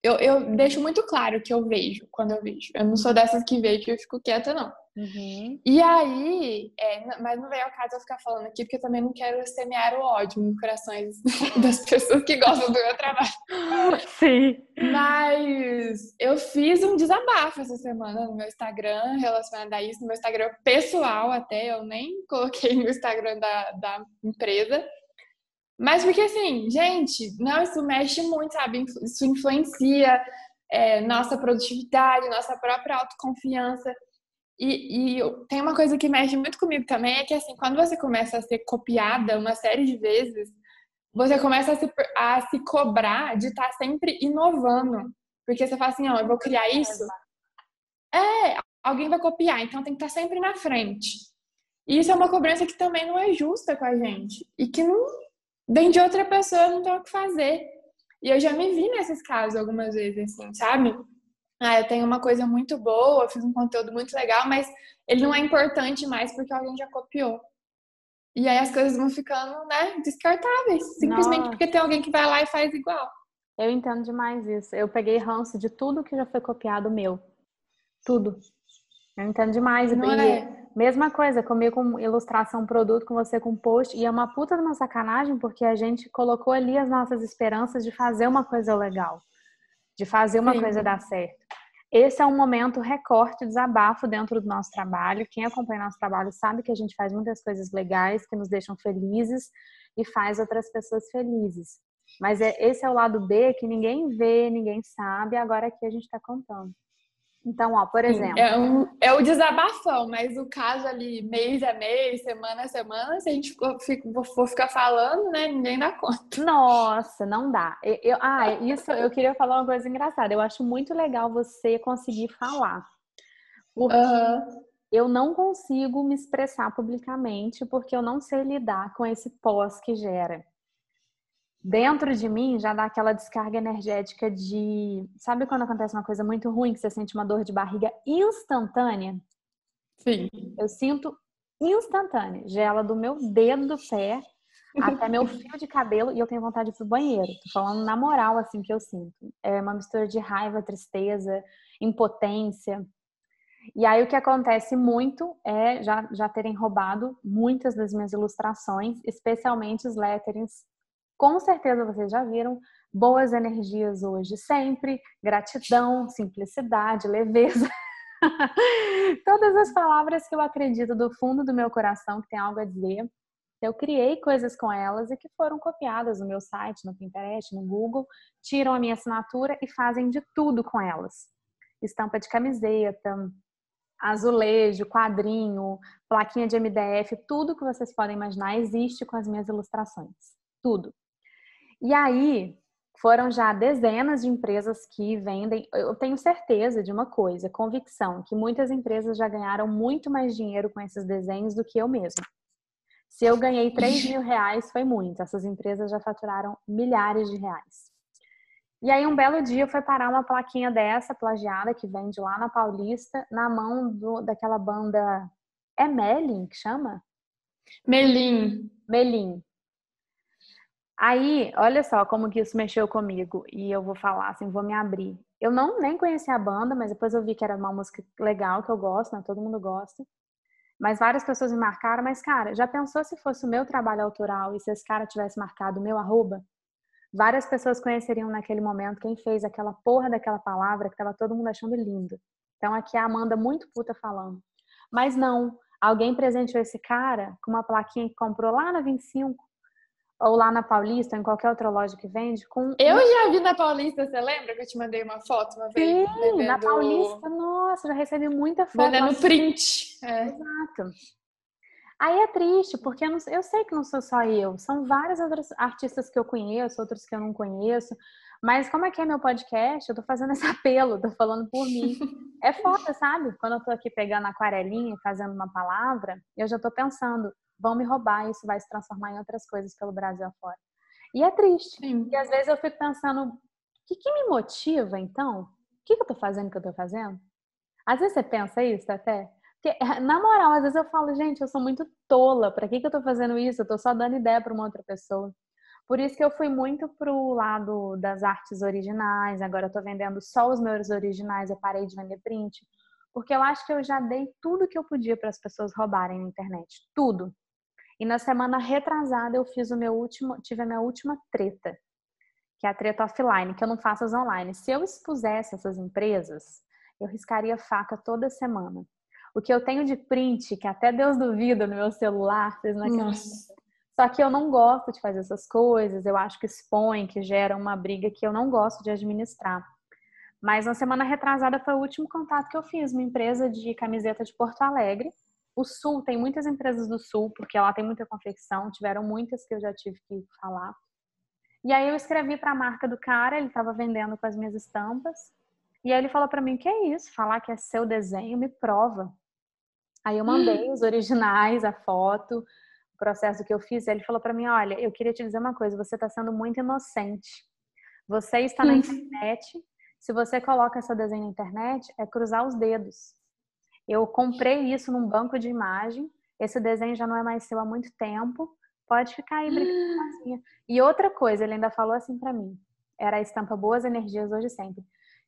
A: Eu, eu deixo muito claro que eu vejo quando eu vejo. Eu não sou dessas que vejo e eu fico quieta, não.
B: Uhum.
A: E aí, é, mas não veio ao caso eu ficar falando aqui, porque eu também não quero semear o ódio nos corações das pessoas que gostam do meu trabalho.
B: Sim.
A: Mas eu fiz um desabafo essa semana no meu Instagram relacionado a isso, no meu Instagram pessoal até, eu nem coloquei no Instagram da, da empresa. Mas porque assim, gente, não, isso mexe muito, sabe? Isso influencia é, nossa produtividade, nossa própria autoconfiança. E, e, tem uma coisa que mexe muito comigo também, é que assim, quando você começa a ser copiada uma série de vezes, você começa a se, a se cobrar de estar tá sempre inovando. Porque você fala assim, ó, eu vou criar isso. É, alguém vai copiar, então tem que estar tá sempre na frente. E isso é uma cobrança que também não é justa com a gente. E que não vem de outra pessoa, não tem o que fazer. E eu já me vi nesses casos algumas vezes, assim, sabe? Ah, eu tenho uma coisa muito boa, eu fiz um conteúdo muito legal, mas ele não é importante mais porque alguém já copiou. E aí as coisas vão ficando, né, descartáveis, simplesmente Nossa. porque tem alguém que vai lá e faz igual.
B: Eu entendo demais isso. Eu peguei ranço de tudo que já foi copiado meu. Tudo. Eu entendo demais. Não e é. mesma coisa, comigo com ilustração, produto, com você com post. E é uma puta de uma sacanagem, porque a gente colocou ali as nossas esperanças de fazer uma coisa legal de fazer uma Sim. coisa dar certo. Esse é um momento recorte, desabafo dentro do nosso trabalho. Quem acompanha nosso trabalho sabe que a gente faz muitas coisas legais que nos deixam felizes e faz outras pessoas felizes. Mas é, esse é o lado B que ninguém vê, ninguém sabe, agora aqui a gente está contando. Então, ó, por exemplo.
A: É, um, é o desabafão, mas o caso ali, mês a mês, semana a semana, se a gente for ficar falando, né, ninguém dá conta.
B: Nossa, não dá. Eu, ah, isso eu queria falar uma coisa engraçada. Eu acho muito legal você conseguir falar. Porque uhum. eu não consigo me expressar publicamente porque eu não sei lidar com esse pós que gera dentro de mim já dá aquela descarga energética de. Sabe quando acontece uma coisa muito ruim, que você sente uma dor de barriga instantânea?
A: Sim.
B: Eu sinto instantânea. Gela do meu dedo do pé até meu fio de cabelo e eu tenho vontade de ir pro banheiro. Tô falando na moral, assim, que eu sinto. É uma mistura de raiva, tristeza, impotência. E aí o que acontece muito é já, já terem roubado muitas das minhas ilustrações, especialmente os letterings com certeza vocês já viram boas energias hoje, sempre, gratidão, simplicidade, leveza. Todas as palavras que eu acredito do fundo do meu coração que tem algo a dizer. Eu criei coisas com elas e que foram copiadas no meu site, no Pinterest, no Google, tiram a minha assinatura e fazem de tudo com elas. Estampa de camiseta, azulejo, quadrinho, plaquinha de MDF, tudo que vocês podem imaginar existe com as minhas ilustrações. Tudo. E aí, foram já dezenas de empresas que vendem. Eu tenho certeza de uma coisa, convicção, que muitas empresas já ganharam muito mais dinheiro com esses desenhos do que eu mesma. Se eu ganhei 3 mil reais, foi muito. Essas empresas já faturaram milhares de reais. E aí, um belo dia, foi parar uma plaquinha dessa, plagiada, que vende lá na Paulista, na mão do, daquela banda. É Melin que chama?
A: Melim.
B: Melim. Aí, olha só como que isso mexeu comigo. E eu vou falar assim, vou me abrir. Eu não nem conhecia a banda, mas depois eu vi que era uma música legal, que eu gosto, né? Todo mundo gosta. Mas várias pessoas me marcaram. Mas, cara, já pensou se fosse o meu trabalho autoral e se esse cara tivesse marcado o meu arroba? Várias pessoas conheceriam naquele momento quem fez aquela porra daquela palavra que tava todo mundo achando lindo. Então, aqui é a Amanda muito puta falando. Mas não, alguém presenteou esse cara com uma plaquinha que comprou lá na 25 ou lá na Paulista, ou em qualquer outra loja que vende, com.
A: Eu já vi na Paulista, você lembra que eu te mandei uma foto uma vez?
B: Sim, vendendo... na Paulista, nossa, já recebi muita foto.
A: Vendendo print.
B: É. Exato. Aí é triste, porque eu, não, eu, sei que não sou só eu, são vários outros artistas que eu conheço, outros que eu não conheço. Mas como é que é meu podcast, eu tô fazendo esse apelo, tô falando por mim. É foda, sabe? Quando eu tô aqui pegando aquarelinha e fazendo uma palavra, eu já tô pensando, vão me roubar e isso vai se transformar em outras coisas pelo Brasil afora. E é triste. Sim. E às vezes eu fico pensando, o que, que me motiva então? O que, que eu tô fazendo que eu tô fazendo? Às vezes você pensa isso até. Porque, na moral, às vezes eu falo, gente, eu sou muito tola, para que, que eu tô fazendo isso? Eu tô só dando ideia para uma outra pessoa. Por isso que eu fui muito pro lado das artes originais, agora eu tô vendendo só os meus originais, eu parei de vender print, porque eu acho que eu já dei tudo que eu podia para as pessoas roubarem na internet, tudo. E na semana retrasada eu fiz o meu último, tive a minha última treta, que é a treta offline, que eu não faço as online. Se eu expusesse essas empresas, eu riscaria faca toda semana. O que eu tenho de print, que até Deus duvida no meu celular, não acreditam. Só que eu não gosto de fazer essas coisas, eu acho que expõe, que gera uma briga que eu não gosto de administrar. Mas na semana retrasada foi o último contato que eu fiz, uma empresa de camiseta de Porto Alegre, o Sul tem muitas empresas do Sul, porque lá tem muita confecção, tiveram muitas que eu já tive que falar. E aí eu escrevi para a marca do cara, ele estava vendendo com as minhas estampas. E aí ele falou para mim: "Que é isso? Falar que é seu desenho me prova". Aí eu mandei os originais, a foto, o processo que eu fiz. E ele falou para mim: "Olha, eu queria te dizer uma coisa, você está sendo muito inocente. Você está na internet, se você coloca seu desenho na internet, é cruzar os dedos. Eu comprei isso num banco de imagem. Esse desenho já não é mais seu há muito tempo. Pode ficar aí brincando sozinha. E outra coisa, ele ainda falou assim para mim. Era a estampa Boas Energias hoje sempre.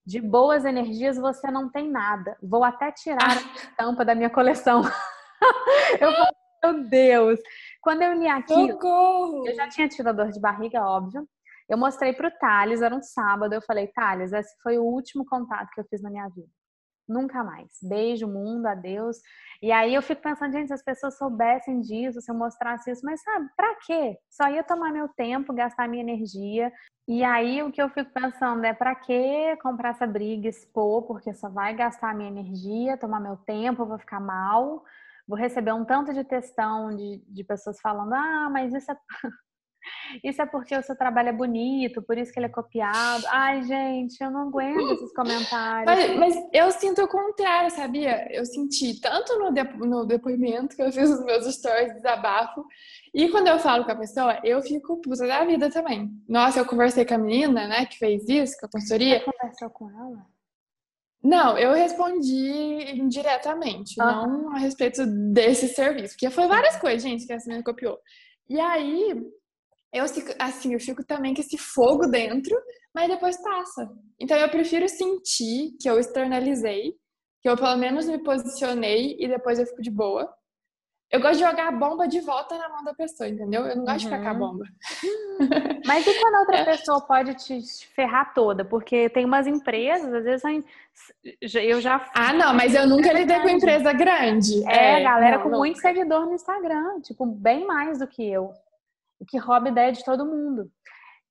B: De boas energias você não tem nada. Vou até tirar a estampa da minha coleção. eu falei, meu Deus. Quando eu li aquilo, Socorro! eu já tinha tido a dor de barriga, óbvio. Eu mostrei pro Thales, era um sábado. Eu falei, Thales, esse foi o último contato que eu fiz na minha vida. Nunca mais. Beijo, mundo, adeus. E aí eu fico pensando, gente, se as pessoas soubessem disso, se eu mostrasse isso, mas sabe, pra quê? Só ia tomar meu tempo, gastar minha energia. E aí o que eu fico pensando é pra que comprar essa briga, expor, porque só vai gastar minha energia, tomar meu tempo, eu vou ficar mal. Vou receber um tanto de textão de, de pessoas falando, ah, mas isso é. Isso é porque o seu trabalho é bonito, por isso que ele é copiado. Ai, gente, eu não aguento esses comentários.
A: Mas, mas eu sinto o contrário, sabia? Eu senti tanto no, no depoimento que eu fiz os meus stories, desabafo, e quando eu falo com a pessoa, eu fico puta da vida também. Nossa, eu conversei com a menina, né, que fez isso, com a consultoria.
B: Você conversou com ela?
A: Não, eu respondi indiretamente, uhum. não a respeito desse serviço, porque foi várias coisas, gente, que a menina copiou. E aí, eu assim, eu fico também com esse fogo dentro, mas depois passa. Então eu prefiro sentir que eu externalizei, que eu pelo menos me posicionei e depois eu fico de boa, eu gosto de jogar a bomba de volta na mão da pessoa, entendeu? Eu não gosto uhum. de ficar com a uhum. bomba.
B: Mas e quando a outra é. pessoa pode te ferrar toda? Porque tem umas empresas, às vezes eu já.
A: Ah, não, mas eu nunca lidei com empresa grande.
B: É, é galera não, com não. muito seguidor no Instagram, tipo, bem mais do que eu. O que rouba ideia de todo mundo.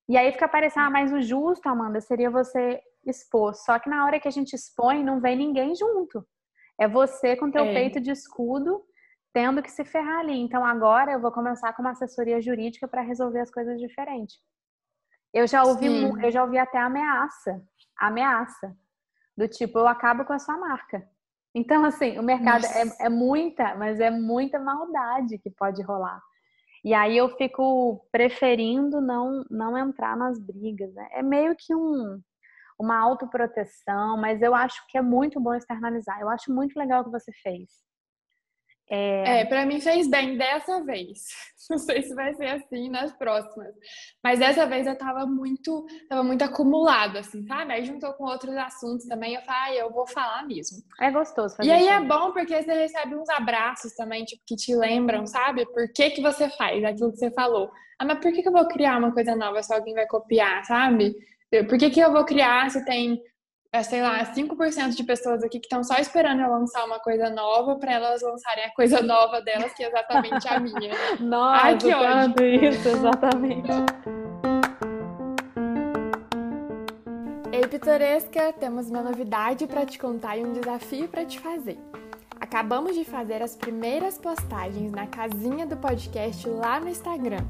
B: E aí fica parecendo, ah, mas o justo, Amanda, seria você expor. Só que na hora que a gente expõe, não vem ninguém junto. É você com teu é. peito de escudo tendo que se ferrar ali. Então agora eu vou começar com uma assessoria jurídica para resolver as coisas diferentes. Eu já ouvi, Sim. eu já ouvi até ameaça, ameaça do tipo eu acabo com a sua marca. Então assim, o mercado é, é, muita, mas é muita maldade que pode rolar. E aí eu fico preferindo não não entrar nas brigas. Né? É meio que um uma autoproteção, mas eu acho que é muito bom externalizar. Eu acho muito legal o que você fez.
A: É, é para mim fez bem dessa vez. Não sei se vai ser assim nas próximas. Mas dessa vez eu tava muito, tava muito acumulado, assim, sabe? Aí juntou com outros assuntos também. Eu falei, ah, eu vou falar mesmo.
B: É gostoso fazer
A: E aí é bom porque você recebe uns abraços também, tipo, que te lembram, sabe? Por que, que você faz aquilo que você falou. Ah, mas por que, que eu vou criar uma coisa nova se alguém vai copiar, sabe? Por que, que eu vou criar se tem é, sei lá, 5% de pessoas aqui que estão só esperando eu lançar uma coisa nova para elas lançarem a coisa nova delas, que é exatamente a minha.
B: Nossa, Ai, que ódio. isso, exatamente.
A: Ei, Pitoresca, temos uma novidade para te contar e um desafio para te fazer. Acabamos de fazer as primeiras postagens na casinha do podcast lá no Instagram.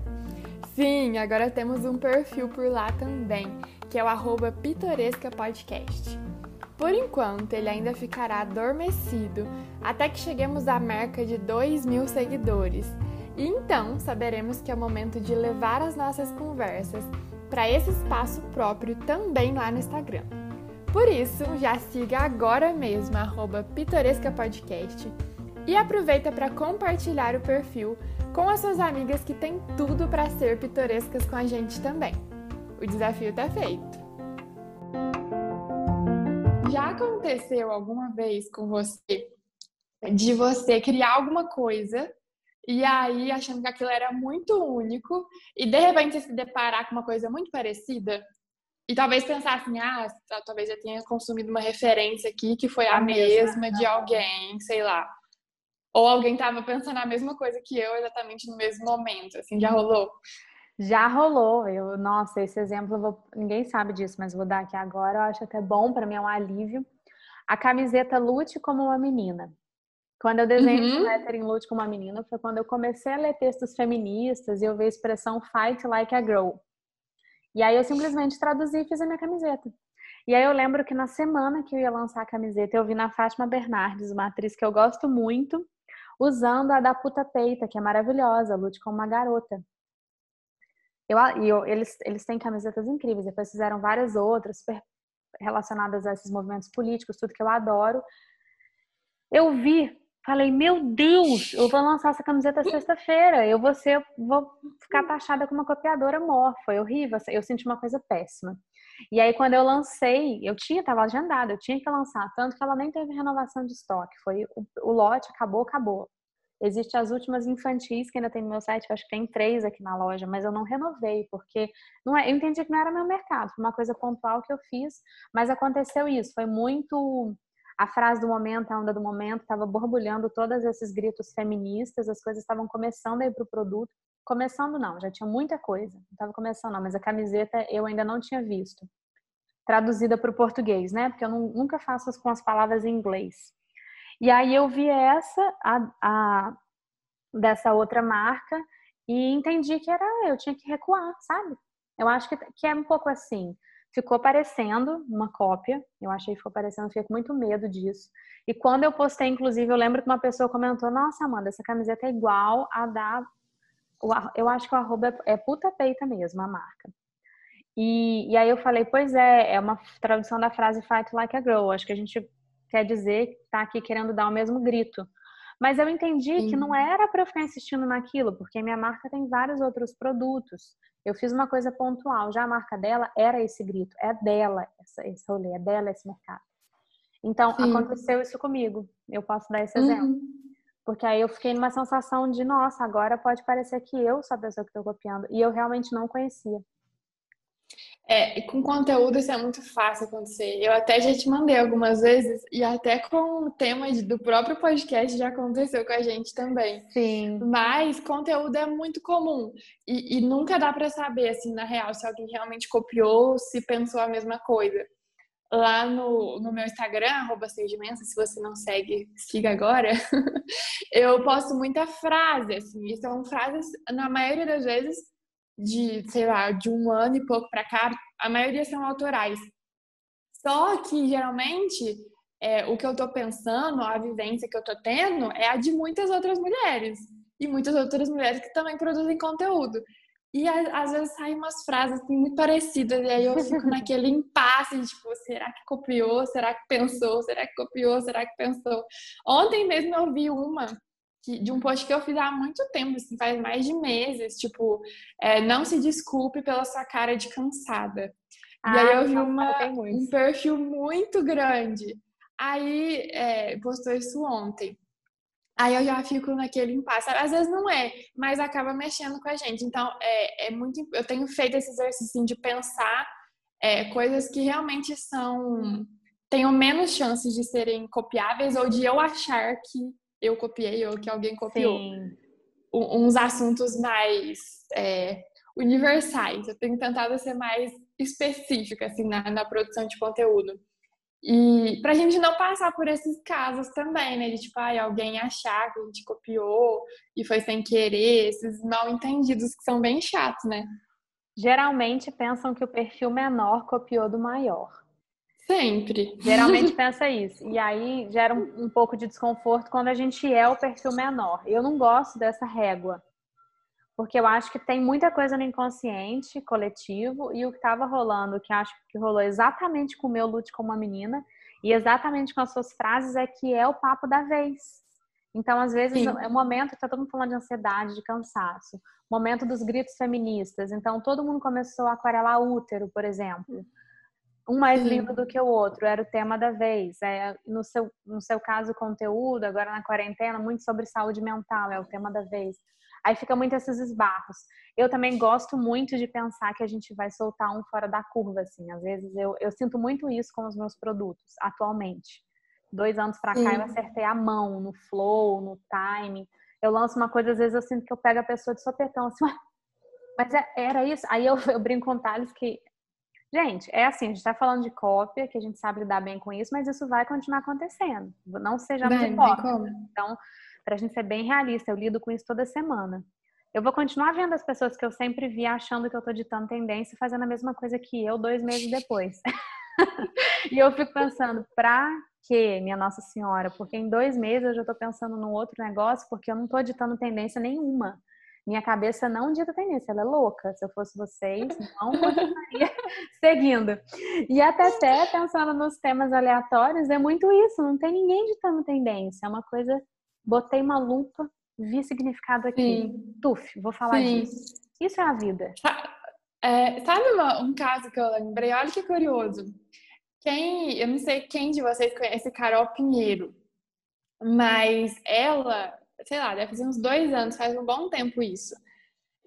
A: Sim, agora temos um perfil por lá também que é o arroba Pitoresca Podcast. Por enquanto, ele ainda ficará adormecido até que cheguemos à marca de 2 mil seguidores. E então saberemos que é o momento de levar as nossas conversas para esse espaço próprio também lá no Instagram. Por isso, já siga agora mesmo arroba Pitoresca Podcast e aproveita para compartilhar o perfil com as suas amigas que têm tudo para ser pitorescas com a gente também o desafio tá feito. Já aconteceu alguma vez com você de você criar alguma coisa e aí achando que aquilo era muito único e de repente você se deparar com uma coisa muito parecida e talvez pensar assim, ah, talvez eu tenha consumido uma referência aqui que foi a, a mesma, mesma de alguém, sei lá. Ou alguém estava pensando a mesma coisa que eu exatamente no mesmo momento, assim, já rolou?
B: Já rolou. Eu, nossa, esse exemplo, vou, ninguém sabe disso, mas vou dar aqui agora. Eu acho até bom, para mim é um alívio. A camiseta Lute como uma menina. Quando eu desenhei uhum. lettering Lute como uma menina, foi quando eu comecei a ler textos feministas e eu vi a expressão Fight Like a Girl. E aí eu simplesmente traduzi e fiz a minha camiseta. E aí eu lembro que na semana que eu ia lançar a camiseta, eu vi na Fátima Bernardes, uma atriz que eu gosto muito, usando a da puta peita, que é maravilhosa, Lute como uma garota. Eu, eu, eles, eles têm camisetas incríveis, depois fizeram várias outras, super relacionadas a esses movimentos políticos, tudo que eu adoro. Eu vi, falei, meu Deus, eu vou lançar essa camiseta sexta-feira, eu vou ser, vou ficar taxada como uma copiadora morfa, foi horrível, eu senti uma coisa péssima. E aí, quando eu lancei, eu tinha, estava agendada, eu tinha que lançar, tanto que ela nem teve renovação de estoque. Foi o, o lote, acabou, acabou. Existem as últimas infantis que ainda tem no meu site, acho que tem três aqui na loja, mas eu não renovei, porque não é, eu entendi que não era meu mercado, foi uma coisa pontual que eu fiz, mas aconteceu isso, foi muito a frase do momento, a onda do momento, estava borbulhando todos esses gritos feministas, as coisas estavam começando a ir para o produto. Começando não, já tinha muita coisa, não estava começando não, mas a camiseta eu ainda não tinha visto. Traduzida para o português, né? Porque eu não, nunca faço com as palavras em inglês. E aí eu vi essa, a, a, dessa outra marca, e entendi que era eu tinha que recuar, sabe? Eu acho que, que é um pouco assim. Ficou parecendo uma cópia, eu achei que ficou parecendo, fiquei com muito medo disso. E quando eu postei, inclusive, eu lembro que uma pessoa comentou: Nossa, Amanda, essa camiseta é igual a da. Eu acho que o arroba é, é puta peita mesmo, a marca. E, e aí eu falei: Pois é, é uma tradução da frase Fight Like a Girl. Acho que a gente quer dizer que está aqui querendo dar o mesmo grito. Mas eu entendi Sim. que não era para eu ficar insistindo naquilo, porque minha marca tem vários outros produtos. Eu fiz uma coisa pontual, já a marca dela era esse grito, é dela essa, esse rolê, é dela esse mercado. Então, Sim. aconteceu isso comigo. Eu posso dar esse uhum. exemplo. Porque aí eu fiquei numa sensação de, nossa, agora pode parecer que eu sou a pessoa que estou copiando. E eu realmente não conhecia.
A: É, com conteúdo isso é muito fácil acontecer. Eu até já te mandei algumas vezes, e até com o tema do próprio podcast já aconteceu com a gente também.
B: Sim.
A: Mas conteúdo é muito comum. E, e nunca dá para saber, assim, na real, se alguém realmente copiou, se pensou a mesma coisa. Lá no, no meu Instagram, arroba se você não segue, siga agora. eu posto muita frase, assim, e são frases, na maioria das vezes, de, sei lá, de um ano e pouco para cá, a maioria são autorais. Só que, geralmente, é, o que eu tô pensando, a vivência que eu tô tendo, é a de muitas outras mulheres. E muitas outras mulheres que também produzem conteúdo. E às vezes saem umas frases assim, muito parecidas, e aí eu fico naquele impasse tipo, será que copiou? Será que pensou? Será que copiou? Será que pensou? Ontem mesmo eu vi uma de um post que eu fiz há muito tempo, assim, faz mais de meses, tipo, é, não se desculpe pela sua cara de cansada. Ah, e aí eu vi uma, um perfil muito grande. Aí é, postou isso ontem. Aí eu já fico naquele impasse. Às vezes não é, mas acaba mexendo com a gente. Então, é, é muito. Eu tenho feito esse exercício assim, de pensar é, coisas que realmente são. tenham menos chances de serem copiáveis ou de eu achar que eu copiei ou que alguém copiou. Sim. Uns assuntos mais é, universais. Eu tenho tentado ser mais específica assim, na, na produção de conteúdo. E pra gente não passar por esses casos também, né? De tipo, ai, alguém achar que a gente copiou e foi sem querer, esses mal entendidos que são bem chatos, né?
B: Geralmente pensam que o perfil menor copiou do maior.
A: Sempre.
B: Geralmente pensa isso. E aí gera um, um, pouco de desconforto quando a gente é o perfil menor. Eu não gosto dessa régua. Porque eu acho que tem muita coisa no inconsciente coletivo e o que estava rolando, que acho que rolou exatamente com o meu lute como uma menina e exatamente com as suas frases, é que é o papo da vez. Então, às vezes, Sim. é o momento que tá todo mundo falando de ansiedade, de cansaço, momento dos gritos feministas. Então, todo mundo começou a aquarelar útero, por exemplo um mais lindo do que o outro, era o tema da vez. É, no, seu, no seu caso, conteúdo, agora na quarentena, muito sobre saúde mental, é o tema da vez. Aí fica muito esses esbarros. Eu também gosto muito de pensar que a gente vai soltar um fora da curva, assim. Às vezes eu, eu sinto muito isso com os meus produtos, atualmente. Dois anos para cá eu acertei a mão no flow, no timing. Eu lanço uma coisa, às vezes eu sinto que eu pego a pessoa de sopetão, assim, mas é, era isso. Aí eu, eu brinco com o Thales que Gente, é assim, a gente está falando de cópia, que a gente sabe lidar bem com isso, mas isso vai continuar acontecendo. Não sejamos hipócritas. Então, para a gente ser bem realista, eu lido com isso toda semana. Eu vou continuar vendo as pessoas que eu sempre vi achando que eu estou ditando tendência e fazendo a mesma coisa que eu dois meses depois. e eu fico pensando, pra quê, minha Nossa Senhora? Porque em dois meses eu já estou pensando num outro negócio, porque eu não estou ditando tendência nenhuma. Minha cabeça não dita tendência, ela é louca. Se eu fosse vocês, não continuaria seguindo. E até, até pensando nos temas aleatórios, é muito isso, não tem ninguém ditando tendência. É uma coisa, botei uma lupa, vi significado aqui. Sim. Tuf, vou falar Sim. disso. Isso é a vida.
A: É, sabe uma, um caso que eu lembrei? Olha que curioso. Quem, eu não sei quem de vocês conhece Carol Pinheiro, mas ela sei lá, deve fazer uns dois anos, faz um bom tempo isso.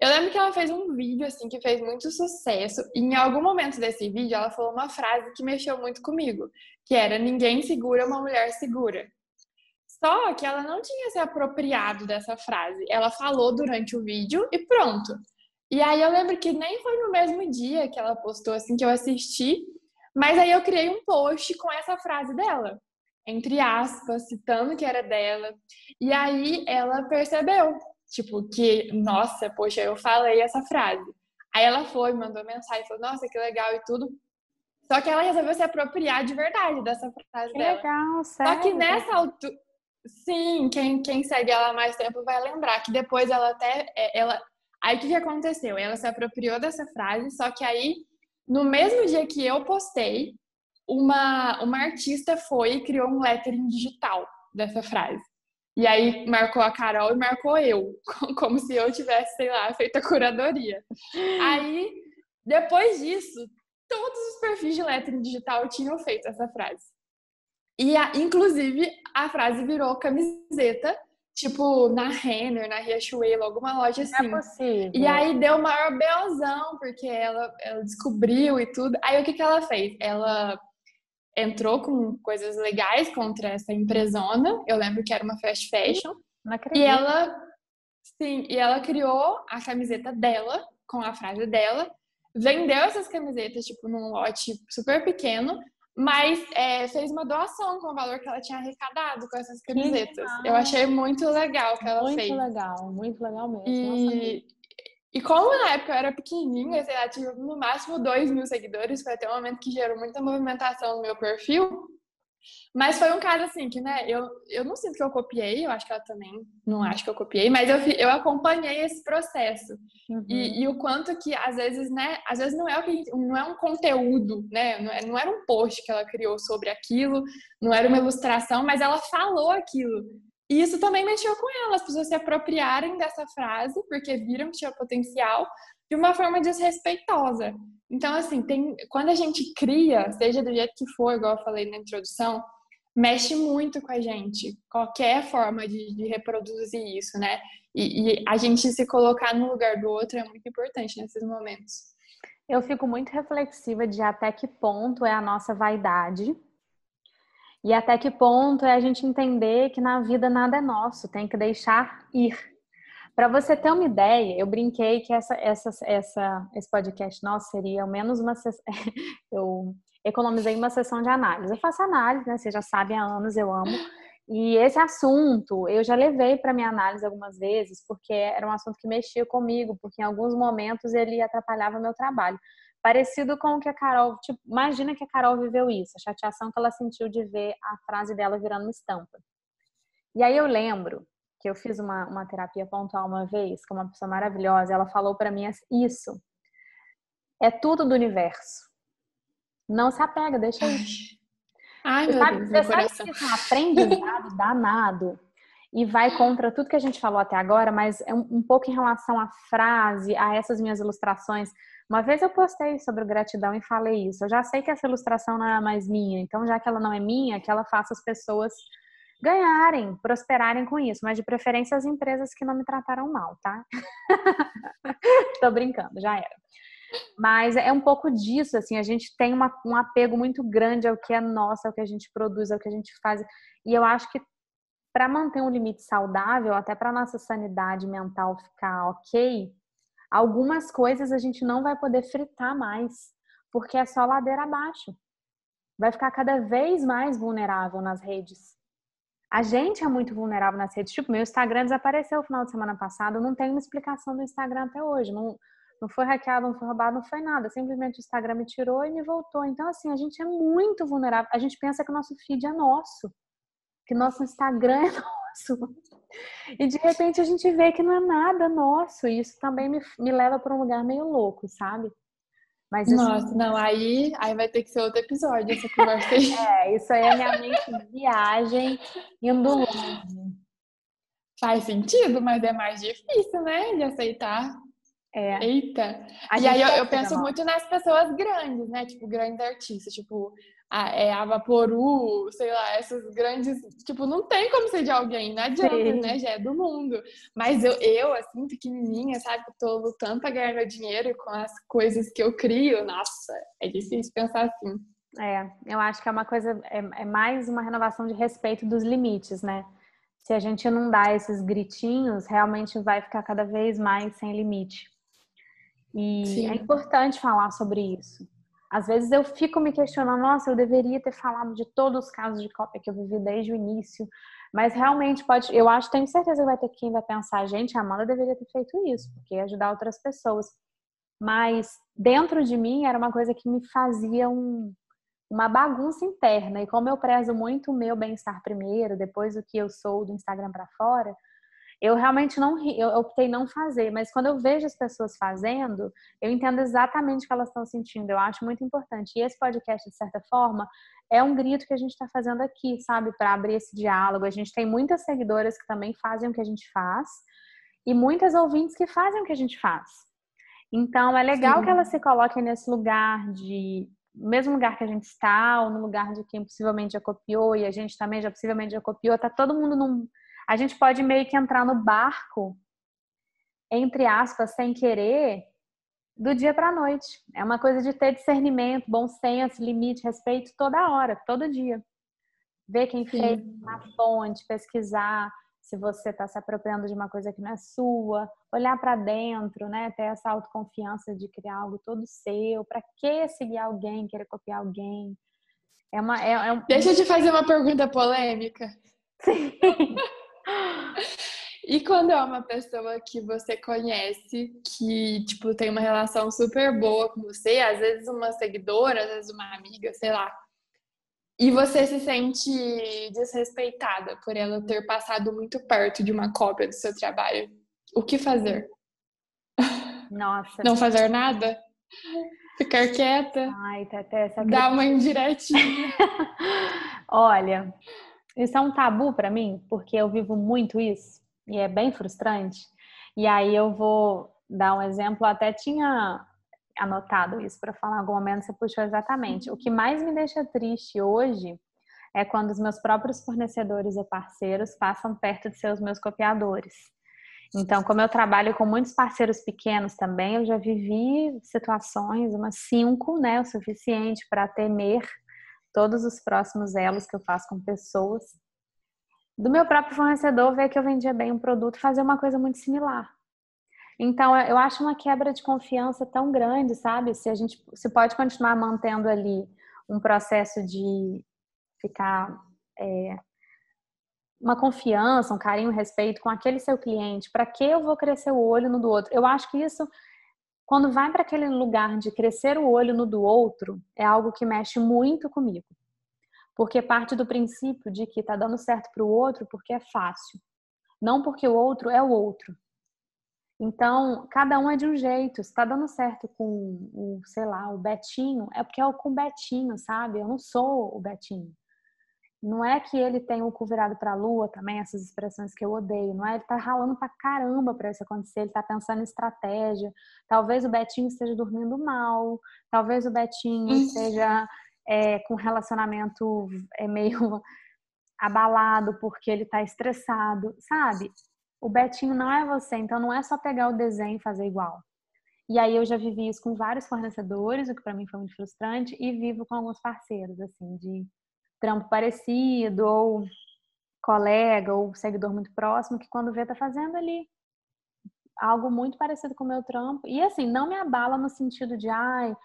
A: Eu lembro que ela fez um vídeo, assim, que fez muito sucesso, e em algum momento desse vídeo ela falou uma frase que mexeu muito comigo, que era, ninguém segura uma mulher segura. Só que ela não tinha se apropriado dessa frase. Ela falou durante o vídeo e pronto. E aí eu lembro que nem foi no mesmo dia que ela postou, assim, que eu assisti, mas aí eu criei um post com essa frase dela entre aspas, citando que era dela. E aí ela percebeu, tipo, que, nossa, poxa, eu falei essa frase. Aí ela foi, mandou mensagem, falou, nossa, que legal e tudo. Só que ela resolveu se apropriar de verdade dessa frase
B: que
A: dela.
B: Legal, sério?
A: Só que nessa altura. Sim, quem, quem segue ela há mais tempo vai lembrar que depois ela até. É, ela... Aí o que, que aconteceu? Ela se apropriou dessa frase, só que aí, no mesmo dia que eu postei, uma, uma artista foi e criou um lettering digital dessa frase. E aí marcou a Carol e marcou eu, como se eu tivesse, sei lá, feito a curadoria. Aí, depois disso, todos os perfis de lettering digital tinham feito essa frase. E, a, inclusive, a frase virou camiseta tipo na Renner, na Riachuelo, alguma loja assim.
B: Não é assim. possível.
A: E aí deu maior beozão, porque ela, ela descobriu e tudo. Aí o que, que ela fez? Ela entrou com coisas legais contra essa empresona. Eu lembro que era uma fast fashion. E ela, sim, e ela criou a camiseta dela, com a frase dela, vendeu essas camisetas, tipo, num lote super pequeno, mas é, fez uma doação com o valor que ela tinha arrecadado com essas camisetas. Eu achei muito legal que ela
B: muito
A: fez.
B: Muito legal, muito legal mesmo.
A: E, e como na época eu era pequenininha, sei lá, tive no máximo 2 mil seguidores, foi até um momento que gerou muita movimentação no meu perfil. Mas foi um caso assim que, né, eu, eu não sinto que eu copiei, eu acho que ela também não acha que eu copiei, mas eu, eu acompanhei esse processo. Uhum. E, e, o quanto que, às vezes, né, às vezes não é, o que não é um conteúdo, né, não, é, não era um post que ela criou sobre aquilo, não era uma ilustração, mas ela falou aquilo. E isso também mexeu com ela, as pessoas se apropriarem dessa frase, porque viram que tinha potencial, de uma forma desrespeitosa. Então, assim, tem, quando a gente cria, seja do jeito que for, igual eu falei na introdução, mexe muito com a gente, qualquer forma de, de reproduzir isso, né? E, e, a gente se colocar no lugar do outro é muito importante nesses momentos.
B: Eu fico muito reflexiva de até que ponto é a nossa vaidade e até que ponto é a gente entender que na vida nada é nosso, tem que deixar ir. Para você ter uma ideia, eu brinquei que essa, essa, essa, esse podcast nosso seria ao menos uma sessão. eu economizei uma sessão de análise. Eu faço análise, né? Vocês já sabem há anos, eu amo. E esse assunto eu já levei para minha análise algumas vezes, porque era um assunto que mexia comigo, porque em alguns momentos ele atrapalhava meu trabalho. Parecido com o que a Carol, tipo, imagina que a Carol viveu isso, a chateação que ela sentiu de ver a frase dela virando estampa. E aí eu lembro que eu fiz uma, uma terapia pontual uma vez com uma pessoa maravilhosa, ela falou para mim isso. É tudo do universo. Não se apega, deixa isso.
A: Ai, meu sabe,
B: Deus, você sabe coração. que isso é um aprendizado danado e vai contra tudo que a gente falou até agora, mas é um, um pouco em relação à frase, a essas minhas ilustrações. Uma vez eu postei sobre gratidão e falei isso. Eu já sei que essa ilustração não é mais minha, então já que ela não é minha, que ela faça as pessoas ganharem, prosperarem com isso, mas de preferência as empresas que não me trataram mal, tá? Tô brincando, já era. Mas é um pouco disso, assim, a gente tem uma, um apego muito grande ao que é nosso, ao que a gente produz, ao que a gente faz. E eu acho que para manter um limite saudável, até para nossa sanidade mental ficar ok, algumas coisas a gente não vai poder fritar mais, porque é só ladeira abaixo. Vai ficar cada vez mais vulnerável nas redes. A gente é muito vulnerável nas redes. Tipo, meu Instagram desapareceu no final de semana passado. Não tem uma explicação do Instagram até hoje. Não, não foi hackeado, não foi roubado, não foi nada. Simplesmente o Instagram me tirou e me voltou. Então, assim, a gente é muito vulnerável. A gente pensa que o nosso feed é nosso, que nosso Instagram é nosso. E de repente a gente vê que não é nada nosso. E isso também me, me leva para um lugar meio louco, sabe?
A: Mas isso... Nossa, não, aí, aí vai ter que ser outro episódio essa conversa aí.
B: é, isso aí é minha mente viagem indo longe.
A: Faz sentido, mas é mais difícil, né, de aceitar.
B: É.
A: Eita! A e aí eu, eu penso muito nas pessoas grandes, né? Tipo, grandes artistas, tipo a, é, a Vaporu, sei lá, essas grandes. Tipo, não tem como ser de alguém, não adianta, Sim. né? Já é do mundo. Mas eu, eu, assim, pequenininha, sabe? Tô lutando pra ganhar meu dinheiro com as coisas que eu crio. Nossa, é difícil pensar assim.
B: É, eu acho que é uma coisa, é, é mais uma renovação de respeito dos limites, né? Se a gente não dá esses gritinhos, realmente vai ficar cada vez mais sem limite. E Sim. é importante falar sobre isso. Às vezes eu fico me questionando, nossa, eu deveria ter falado de todos os casos de cópia que eu vivi desde o início, mas realmente pode, eu acho, tenho certeza que vai ter quem vai pensar, gente, a Amanda deveria ter feito isso, porque ajudar outras pessoas. Mas dentro de mim era uma coisa que me fazia um, uma bagunça interna, e como eu prezo muito o meu bem-estar primeiro, depois o que eu sou do Instagram para fora, eu realmente não eu optei não fazer, mas quando eu vejo as pessoas fazendo, eu entendo exatamente o que elas estão sentindo. Eu acho muito importante. E esse podcast, de certa forma, é um grito que a gente está fazendo aqui, sabe, para abrir esse diálogo. A gente tem muitas seguidoras que também fazem o que a gente faz e muitas ouvintes que fazem o que a gente faz. Então, é legal Sim. que elas se coloquem nesse lugar de mesmo lugar que a gente está, ou no lugar de quem possivelmente já copiou, e a gente também já possivelmente já copiou, tá todo mundo num, a gente pode meio que entrar no barco, entre aspas, sem querer, do dia para a noite. É uma coisa de ter discernimento, bom senso, limite, respeito toda hora, todo dia. Ver quem Sim. fez na fonte, pesquisar se você está se apropriando de uma coisa que não é sua, olhar para dentro, né? Ter essa autoconfiança de criar algo todo seu. Para que seguir alguém, querer copiar alguém?
A: É uma, é, é um... Deixa eu te fazer uma pergunta polêmica.
B: Sim.
A: E quando é uma pessoa que você conhece, que, tipo, tem uma relação super boa com você, às vezes uma seguidora, às vezes uma amiga, sei lá, e você se sente desrespeitada por ela ter passado muito perto de uma cópia do seu trabalho, o que fazer?
B: Nossa.
A: Não fazer nada? Ficar quieta?
B: Ai, Tete, essa
A: Dar uma indiretinha.
B: Olha, isso é um tabu para mim, porque eu vivo muito isso e é bem frustrante. E aí eu vou dar um exemplo, até tinha anotado isso para falar em algum momento, você puxou exatamente. O que mais me deixa triste hoje é quando os meus próprios fornecedores ou parceiros passam perto de seus meus copiadores. Então, como eu trabalho com muitos parceiros pequenos também, eu já vivi situações, umas cinco, né, o suficiente para temer todos os próximos elos que eu faço com pessoas do meu próprio fornecedor ver que eu vendia bem um produto fazer uma coisa muito similar. Então, eu acho uma quebra de confiança tão grande, sabe? Se a gente se pode continuar mantendo ali um processo de ficar é, uma confiança, um carinho, um respeito com aquele seu cliente, para que eu vou crescer o olho no do outro? Eu acho que isso, quando vai para aquele lugar de crescer o olho no do outro, é algo que mexe muito comigo. Porque parte do princípio de que está dando certo para o outro porque é fácil, não porque o outro é o outro. Então, cada um é de um jeito. Se está dando certo com o, sei lá, o Betinho, é porque é com o Betinho, sabe? Eu não sou o Betinho. Não é que ele tem o cu virado para a lua também, essas expressões que eu odeio. Não é? Ele tá ralando pra caramba para isso acontecer. Ele tá pensando em estratégia. Talvez o Betinho esteja dormindo mal. Talvez o Betinho esteja é, com relacionamento é meio abalado porque ele tá estressado, sabe? O Betinho não é você, então não é só pegar o desenho e fazer igual. E aí eu já vivi isso com vários fornecedores, o que para mim foi muito frustrante, e vivo com alguns parceiros, assim, de trampo parecido, ou colega, ou seguidor muito próximo, que quando vê tá fazendo ali algo muito parecido com o meu trampo. E assim, não me abala no sentido de, ai,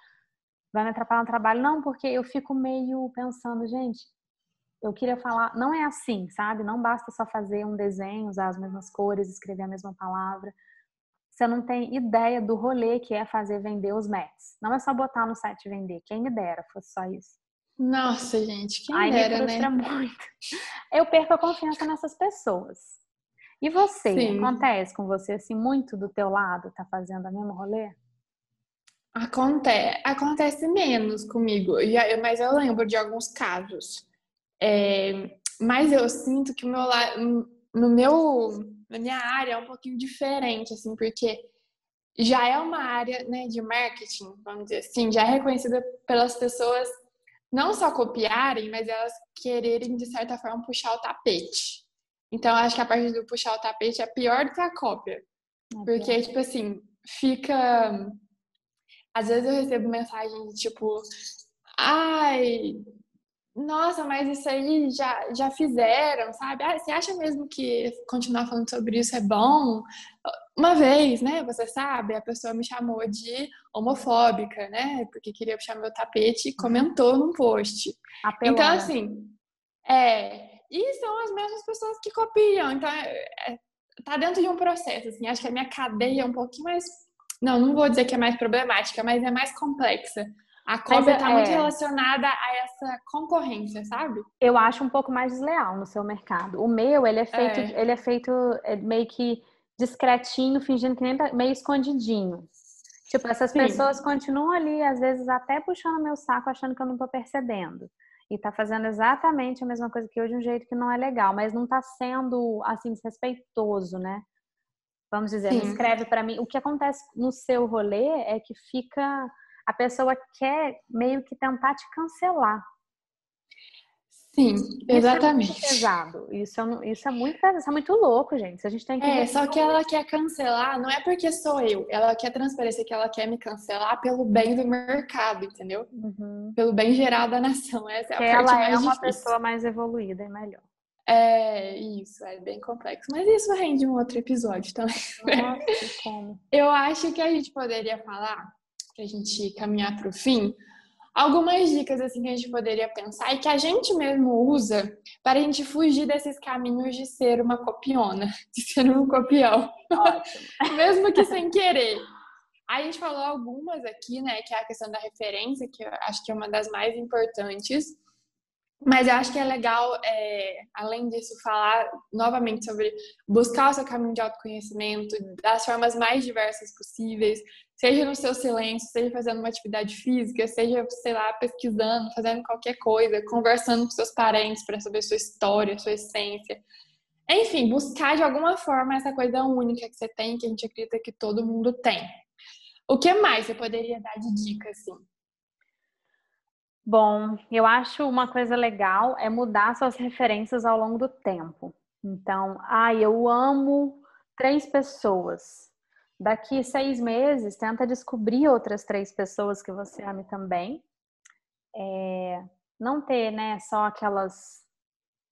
B: vai me atrapalhar no trabalho. Não, porque eu fico meio pensando, gente, eu queria falar, não é assim, sabe? Não basta só fazer um desenho, usar as mesmas cores, escrever a mesma palavra. Você não tem ideia do rolê que é fazer vender os Mets. Não é só botar no site e vender. Quem me dera fosse só isso.
A: Nossa, gente, quem
B: Ai,
A: dera,
B: me frustra né? muito. Eu perco a confiança nessas pessoas. E você? Sim. Acontece com você assim muito do teu lado, tá fazendo a mesma rolê?
A: Acontece, acontece menos comigo, mas eu lembro de alguns casos. É, mas eu sinto que o meu, no meu, na minha área é um pouquinho diferente, assim, porque já é uma área né, de marketing, vamos dizer assim, já é reconhecida pelas pessoas não só copiarem, mas elas quererem, de certa forma, puxar o tapete. Então, acho que a parte do puxar o tapete é pior do que a cópia. É porque, tipo assim, fica às vezes eu recebo mensagens tipo, ai, nossa, mas isso aí já, já fizeram, sabe? Ah, você acha mesmo que continuar falando sobre isso é bom? Uma vez, né, você sabe, a pessoa me chamou de homofóbica, né? Porque queria puxar meu tapete e comentou num post.
B: Apelona.
A: Então, assim, é. E são as mesmas pessoas que copiam. Então, é, é, tá dentro de um processo, assim. Acho que a minha cadeia é um pouquinho mais não, não vou dizer que é mais problemática, mas é mais complexa. A cópia está é, muito relacionada a essa concorrência, sabe?
B: Eu acho um pouco mais desleal no seu mercado. O meu, ele é feito, é. ele é feito é, meio que discretinho, fingindo que nem tá meio escondidinho. Tipo, essas Sim. pessoas continuam ali, às vezes até puxando meu saco, achando que eu não tô percebendo. E tá fazendo exatamente a mesma coisa que eu de um jeito que não é legal, mas não tá sendo, assim, desrespeitoso, né? vamos dizer, escreve para mim. O que acontece no seu rolê é que fica a pessoa quer meio que tentar te cancelar.
A: Sim, exatamente.
B: Isso é pesado. Isso é, isso é muito pesado, isso é muito louco, gente. A gente tem que.
A: É, só que ela quer cancelar, não é porque sou eu. Ela quer transparecer que ela quer me cancelar pelo bem do mercado, entendeu? Uhum. Pelo bem geral da nação. Essa é a parte
B: ela
A: mais
B: é uma
A: difícil.
B: pessoa mais evoluída e melhor.
A: É, isso, é bem complexo. Mas isso rende um outro episódio também.
B: Nossa, como?
A: Eu acho que a gente poderia falar, pra gente caminhar pro fim, algumas dicas assim que a gente poderia pensar e que a gente mesmo usa para a gente fugir desses caminhos de ser uma copiona, de ser um copião. mesmo que sem querer. A gente falou algumas aqui, né, que é a questão da referência, que eu acho que é uma das mais importantes. Mas eu acho que é legal, é, além disso, falar novamente sobre buscar o seu caminho de autoconhecimento das formas mais diversas possíveis, seja no seu silêncio, seja fazendo uma atividade física, seja, sei lá, pesquisando, fazendo qualquer coisa, conversando com seus parentes para saber sua história, sua essência. Enfim, buscar de alguma forma essa coisa única que você tem, que a gente acredita que todo mundo tem. O que mais você poderia dar de dica, assim?
B: Bom, eu acho uma coisa legal é mudar suas referências ao longo do tempo. Então, ah, eu amo três pessoas. Daqui seis meses, tenta descobrir outras três pessoas que você ame também. É, não ter, né, só aquelas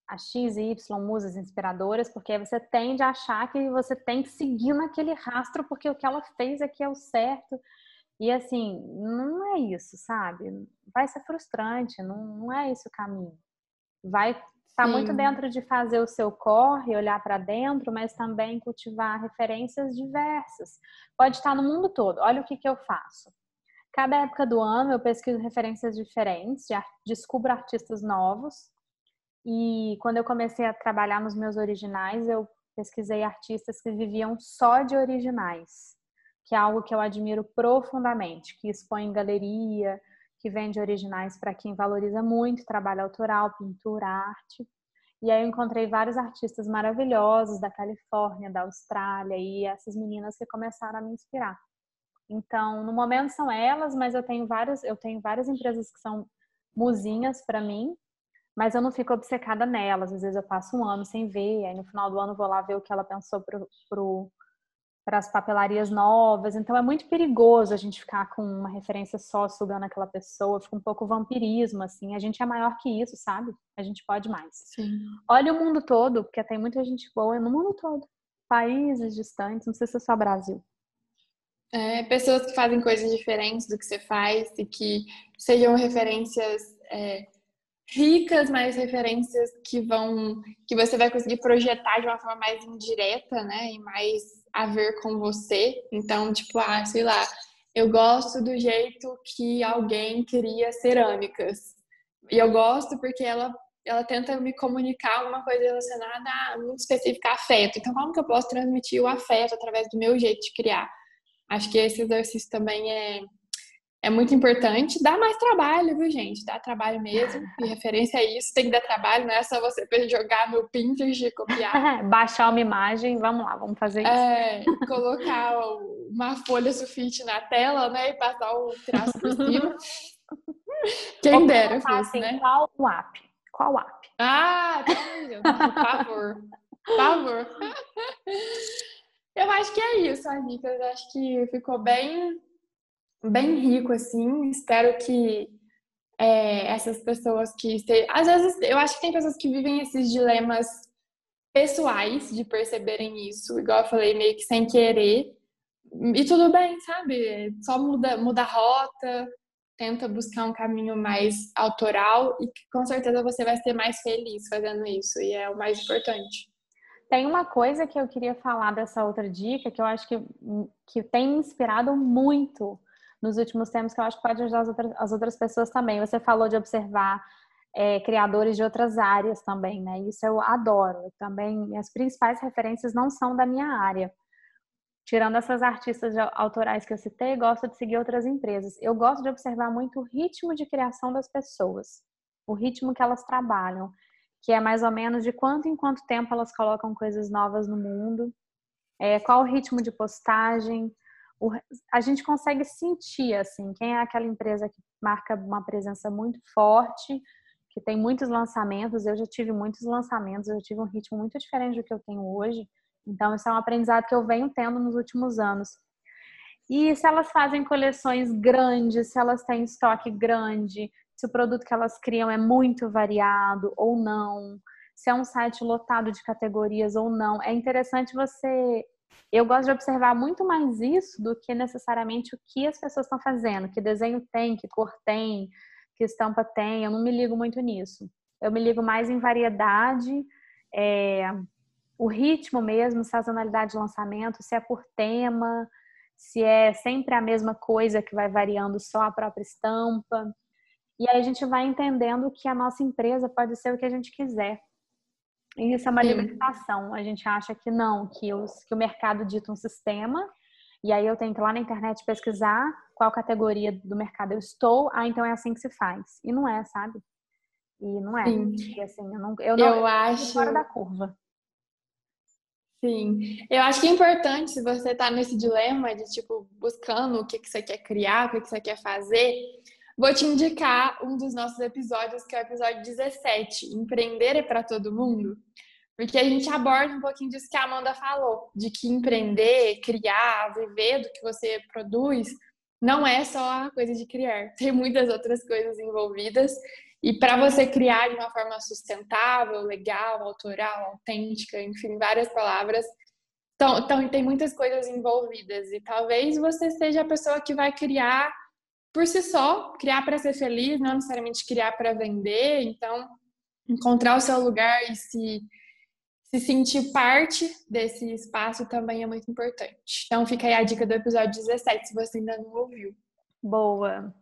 B: a X e Y musas inspiradoras, porque você tende a achar que você tem que seguir naquele rastro, porque o que ela fez aqui é o certo. E assim, não é isso, sabe? Vai ser frustrante, não, não é esse o caminho. Vai estar tá muito dentro de fazer o seu corre, olhar para dentro, mas também cultivar referências diversas. Pode estar no mundo todo. Olha o que, que eu faço. Cada época do ano eu pesquiso referências diferentes, descubro artistas novos. E quando eu comecei a trabalhar nos meus originais, eu pesquisei artistas que viviam só de originais que é algo que eu admiro profundamente, que expõe em galeria, que vende originais para quem valoriza muito trabalho autoral, pintura, arte. E aí eu encontrei vários artistas maravilhosos da Califórnia, da Austrália e essas meninas que começaram a me inspirar. Então, no momento são elas, mas eu tenho várias, eu tenho várias empresas que são musinhas para mim, mas eu não fico obcecada nelas. Às vezes eu passo um ano sem ver, aí no final do ano vou lá ver o que ela pensou pro, pro para as papelarias novas. Então é muito perigoso a gente ficar com uma referência só sugando aquela pessoa, fica um pouco vampirismo assim. A gente é maior que isso, sabe? A gente pode mais.
A: Sim.
B: Olha o mundo todo, porque tem muita gente boa no mundo todo. Países distantes, não sei se é só Brasil.
A: É, pessoas que fazem coisas diferentes do que você faz e que sejam referências é, ricas, mas referências que vão que você vai conseguir projetar de uma forma mais indireta, né, e mais a ver com você. Então, tipo, ah, sei lá, eu gosto do jeito que alguém cria cerâmicas. E eu gosto porque ela ela tenta me comunicar uma coisa relacionada a muito específica afeto. Então, como que eu posso transmitir o afeto através do meu jeito de criar? Acho que esse exercício também é é muito importante. Dá mais trabalho, viu, gente? Dá trabalho mesmo. E referência a isso, tem que dar trabalho, não é só você jogar no Pinterest e copiar.
B: Baixar uma imagem, vamos lá, vamos fazer isso.
A: É, colocar uma folha sulfite na tela, né? E passar o traço por cima. Quem dera, fosse,
B: assim,
A: né?
B: Qual o app? Qual app?
A: Ah, por favor. Por favor. Eu acho que é isso, Anitta. Eu acho que ficou bem bem rico, assim. Espero que é, essas pessoas que. Às vezes, eu acho que tem pessoas que vivem esses dilemas pessoais de perceberem isso, igual eu falei, meio que sem querer. E tudo bem, sabe? Só muda, muda a rota, tenta buscar um caminho mais autoral e com certeza você vai ser mais feliz fazendo isso, e é o mais importante.
B: Tem uma coisa que eu queria falar dessa outra dica que eu acho que, que tem me inspirado muito nos últimos tempos que eu acho que pode ajudar as outras, as outras pessoas também. Você falou de observar é, criadores de outras áreas também, né? Isso eu adoro. Também, minhas principais referências não são da minha área. Tirando essas artistas autorais que eu citei, gosto de seguir outras empresas. Eu gosto de observar muito o ritmo de criação das pessoas, o ritmo que elas trabalham, que é mais ou menos de quanto em quanto tempo elas colocam coisas novas no mundo, é, qual o ritmo de postagem, o, a gente consegue sentir assim quem é aquela empresa que marca uma presença muito forte, que tem muitos lançamentos. Eu já tive muitos lançamentos, eu tive um ritmo muito diferente do que eu tenho hoje. Então, isso é um aprendizado que eu venho tendo nos últimos anos. E se elas fazem coleções grandes, se elas têm estoque grande, se o produto que elas criam é muito variado ou não, se é um site lotado de categorias ou não. É interessante você. Eu gosto de observar muito mais isso do que necessariamente o que as pessoas estão fazendo, que desenho tem, que cor tem, que estampa tem. Eu não me ligo muito nisso. Eu me ligo mais em variedade, é, o ritmo mesmo, sazonalidade de lançamento, se é por tema, se é sempre a mesma coisa que vai variando só a própria estampa. E aí a gente vai entendendo que a nossa empresa pode ser o que a gente quiser. E isso é uma Sim. limitação. A gente acha que não, que, os, que o mercado dita um sistema, e aí eu tenho que ir lá na internet pesquisar qual categoria do mercado eu estou, ah, então é assim que se faz. E não é, sabe? E não é. Sim. E assim, eu não, eu não
A: eu acho
B: fora da curva.
A: Sim, eu acho que é importante se você está nesse dilema de tipo buscando o que, que você quer criar, o que, que você quer fazer, vou te indicar um dos nossos episódios, que é o episódio 17, Empreender é para todo mundo. Porque a gente aborda um pouquinho disso que a Amanda falou, de que empreender, criar, viver do que você produz, não é só a coisa de criar. Tem muitas outras coisas envolvidas. E para você criar de uma forma sustentável, legal, autoral, autêntica, enfim, várias palavras. Então, então, tem muitas coisas envolvidas. E talvez você seja a pessoa que vai criar por si só, criar para ser feliz, não necessariamente criar para vender. Então, encontrar o seu lugar e se, se sentir parte desse espaço também é muito importante. Então, fica aí a dica do episódio 17, se você ainda não ouviu.
B: Boa.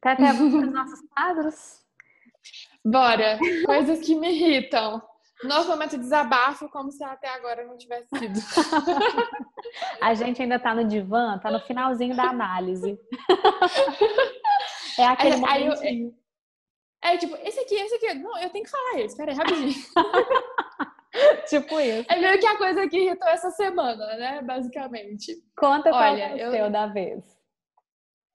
B: Tá até os nossos quadros?
A: Bora! Coisas que me irritam. Nosso momento de desabafo, como se até agora não tivesse sido.
B: A gente ainda tá no divã, tá no finalzinho da análise. É aquele aí,
A: aí é, é, tipo, esse aqui, esse aqui. Não, eu tenho que falar esse, peraí, rapidinho.
B: tipo isso.
A: É meio que a coisa que irritou essa semana, né? Basicamente.
B: Conta qual Olha, é o eu... da vez.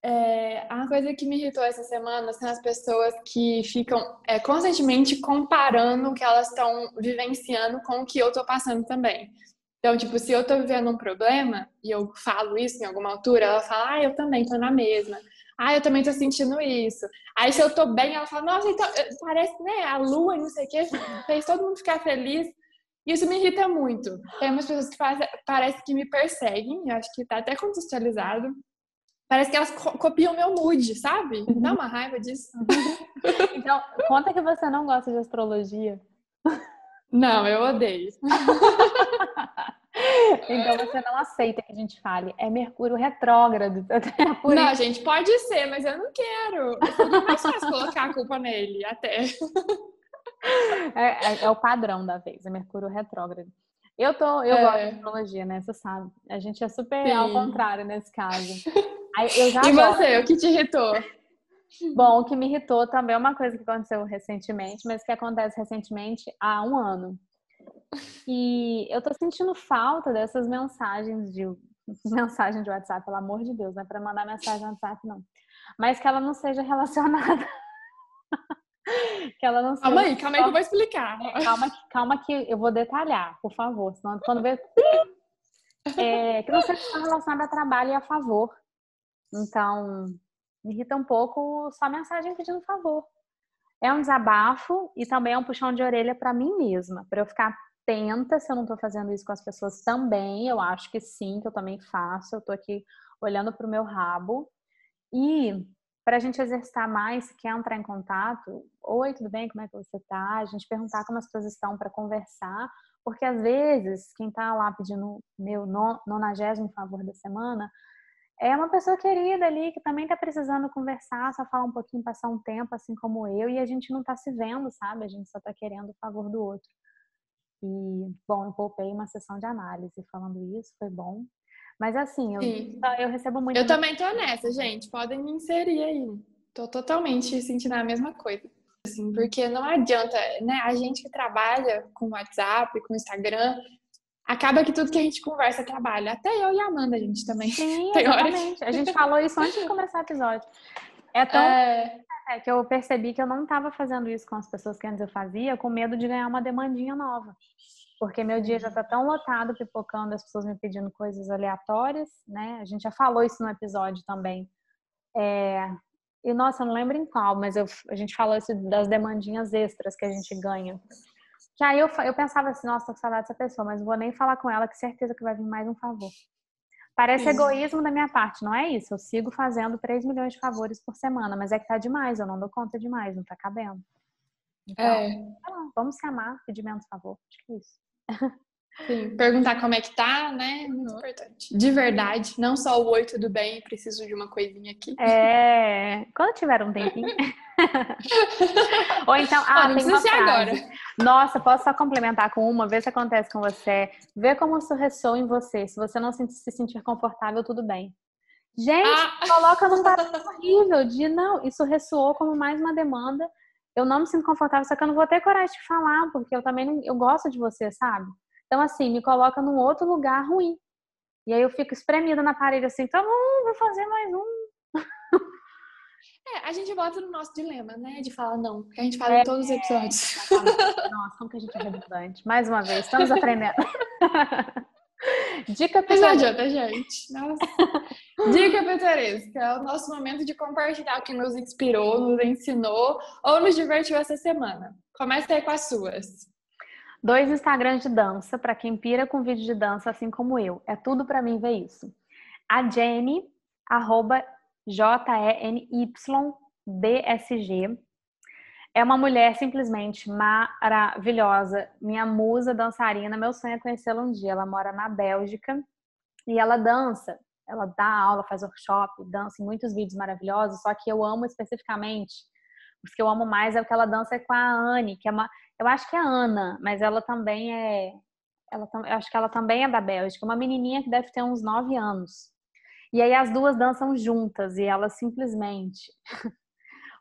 A: É, a coisa que me irritou essa semana são as pessoas que ficam é, constantemente comparando o que elas estão vivenciando com o que eu tô passando também. Então, tipo, se eu tô vivendo um problema e eu falo isso em alguma altura, ela fala, ah, eu também tô na mesma. Ah, eu também tô sentindo isso. Aí, se eu tô bem, ela fala, nossa, então, eh, parece, né, a lua e não sei o que, fez todo mundo ficar feliz. Isso me irrita muito. Tem umas pessoas que fazem, parece que me perseguem, eu acho que tá até contextualizado, Parece que elas co copiam meu mood, sabe? Uhum. Dá uma raiva disso.
B: Então, conta que você não gosta de astrologia.
A: Não, eu odeio.
B: então você não aceita que a gente fale. É Mercúrio retrógrado.
A: É não, gente, pode ser, mas eu não quero. Seria mais fácil colocar a culpa nele, até.
B: É, é, é, o padrão da vez, é Mercúrio retrógrado. Eu tô, eu é. gosto de astrologia, né? Você sabe. A gente é super Sim. ao contrário nesse caso.
A: E você, o que te irritou?
B: Bom, o que me irritou também é uma coisa que aconteceu recentemente, mas que acontece recentemente há um ano. E eu tô sentindo falta dessas mensagens de mensagem de WhatsApp, pelo amor de Deus, não é para mandar mensagem no WhatsApp não. Mas que ela não seja relacionada
A: que ela não Calma aí, calma aí que eu vou explicar.
B: É, calma, calma que eu vou detalhar, por favor. Senão quando ver. É, que não seja relacionada a trabalho e a favor. Então, me irrita um pouco só mensagem pedindo favor. É um desabafo e também é um puxão de orelha para mim mesma, para eu ficar atenta se eu não estou fazendo isso com as pessoas também. Eu acho que sim, que eu também faço. Eu estou aqui olhando para o meu rabo. E para a gente exercitar mais, se quer entrar em contato, oi, tudo bem? Como é que você está? A gente perguntar como as pessoas estão para conversar, porque às vezes quem está lá pedindo meu nonagésimo favor da semana é uma pessoa querida ali que também está precisando conversar, só falar um pouquinho, passar um tempo, assim como eu, e a gente não está se vendo, sabe? A gente só está querendo o favor do outro. E, bom, eu poupei uma sessão de análise falando isso, foi bom. Mas assim, eu, eu recebo muito.
A: Eu também tô nessa, gente. Podem me inserir aí. Tô totalmente sentindo a mesma coisa. Assim, porque não adianta, né? A gente que trabalha com WhatsApp, com Instagram, acaba que tudo que a gente conversa trabalha. Até eu e a Amanda, a gente também.
B: Sim, exatamente. A gente falou isso antes de começar o episódio. É tão, é... É que eu percebi que eu não estava fazendo isso com as pessoas que antes eu fazia, com medo de ganhar uma demandinha nova. Porque meu dia já está tão lotado, pipocando, as pessoas me pedindo coisas aleatórias, né? A gente já falou isso no episódio também. É... E, nossa, eu não lembro em qual, mas eu, a gente falou isso das demandinhas extras que a gente ganha. Que aí eu, eu pensava assim, nossa, tô com saudade dessa pessoa, mas não vou nem falar com ela, que certeza que vai vir mais um favor. Parece isso. egoísmo da minha parte, não é isso. Eu sigo fazendo 3 milhões de favores por semana, mas é que tá demais, eu não dou conta demais, não tá cabendo. Então, é. vamos se amar, pedir menos favor. Acho que é isso.
A: Sim, perguntar como é que tá, né? Muito uhum. importante. De verdade, não só o oi, tudo bem, preciso de uma coisinha aqui.
B: É, quando tiver um tempinho. Ou então, ah, não tem uma frase. agora. Nossa, posso só complementar com uma, ver se acontece com você. Ver como isso ressoa em você. Se você não se sentir confortável, tudo bem. Gente, ah. coloca num padrão horrível de não, isso ressoou como mais uma demanda. Eu não me sinto confortável, só que eu não vou ter coragem de falar, porque eu também não, eu gosto de você, sabe? Então, assim, me coloca num outro lugar ruim. E aí eu fico espremida na parede assim, então hum, vou fazer mais um.
A: É, a gente bota no nosso dilema, né? De falar não, porque a gente fala é, em todos os episódios.
B: Nossa, como que a gente é redundante. Mais uma vez, estamos aprendendo.
A: Dica pitoresca. Não adianta, gente. Nossa. Dica pitoresca. É o nosso momento de compartilhar o que nos inspirou, nos ensinou ou nos divertiu essa semana. Começa aí com as suas.
B: Dois Instagrams de dança, para quem pira com vídeo de dança, assim como eu. É tudo para mim ver isso. A Jenny, arroba J-E-N-Y-D-S-G. É uma mulher simplesmente maravilhosa, minha musa dançarina. Meu sonho é conhecê-la um dia. Ela mora na Bélgica e ela dança. Ela dá aula, faz workshop, dança em muitos vídeos maravilhosos. Só que eu amo especificamente, os que eu amo mais é o que ela dança com a Anne, que é uma eu acho que é a Ana, mas ela também é. Ela, eu acho que ela também é da Bélgica, uma menininha que deve ter uns 9 anos. E aí as duas dançam juntas e elas simplesmente.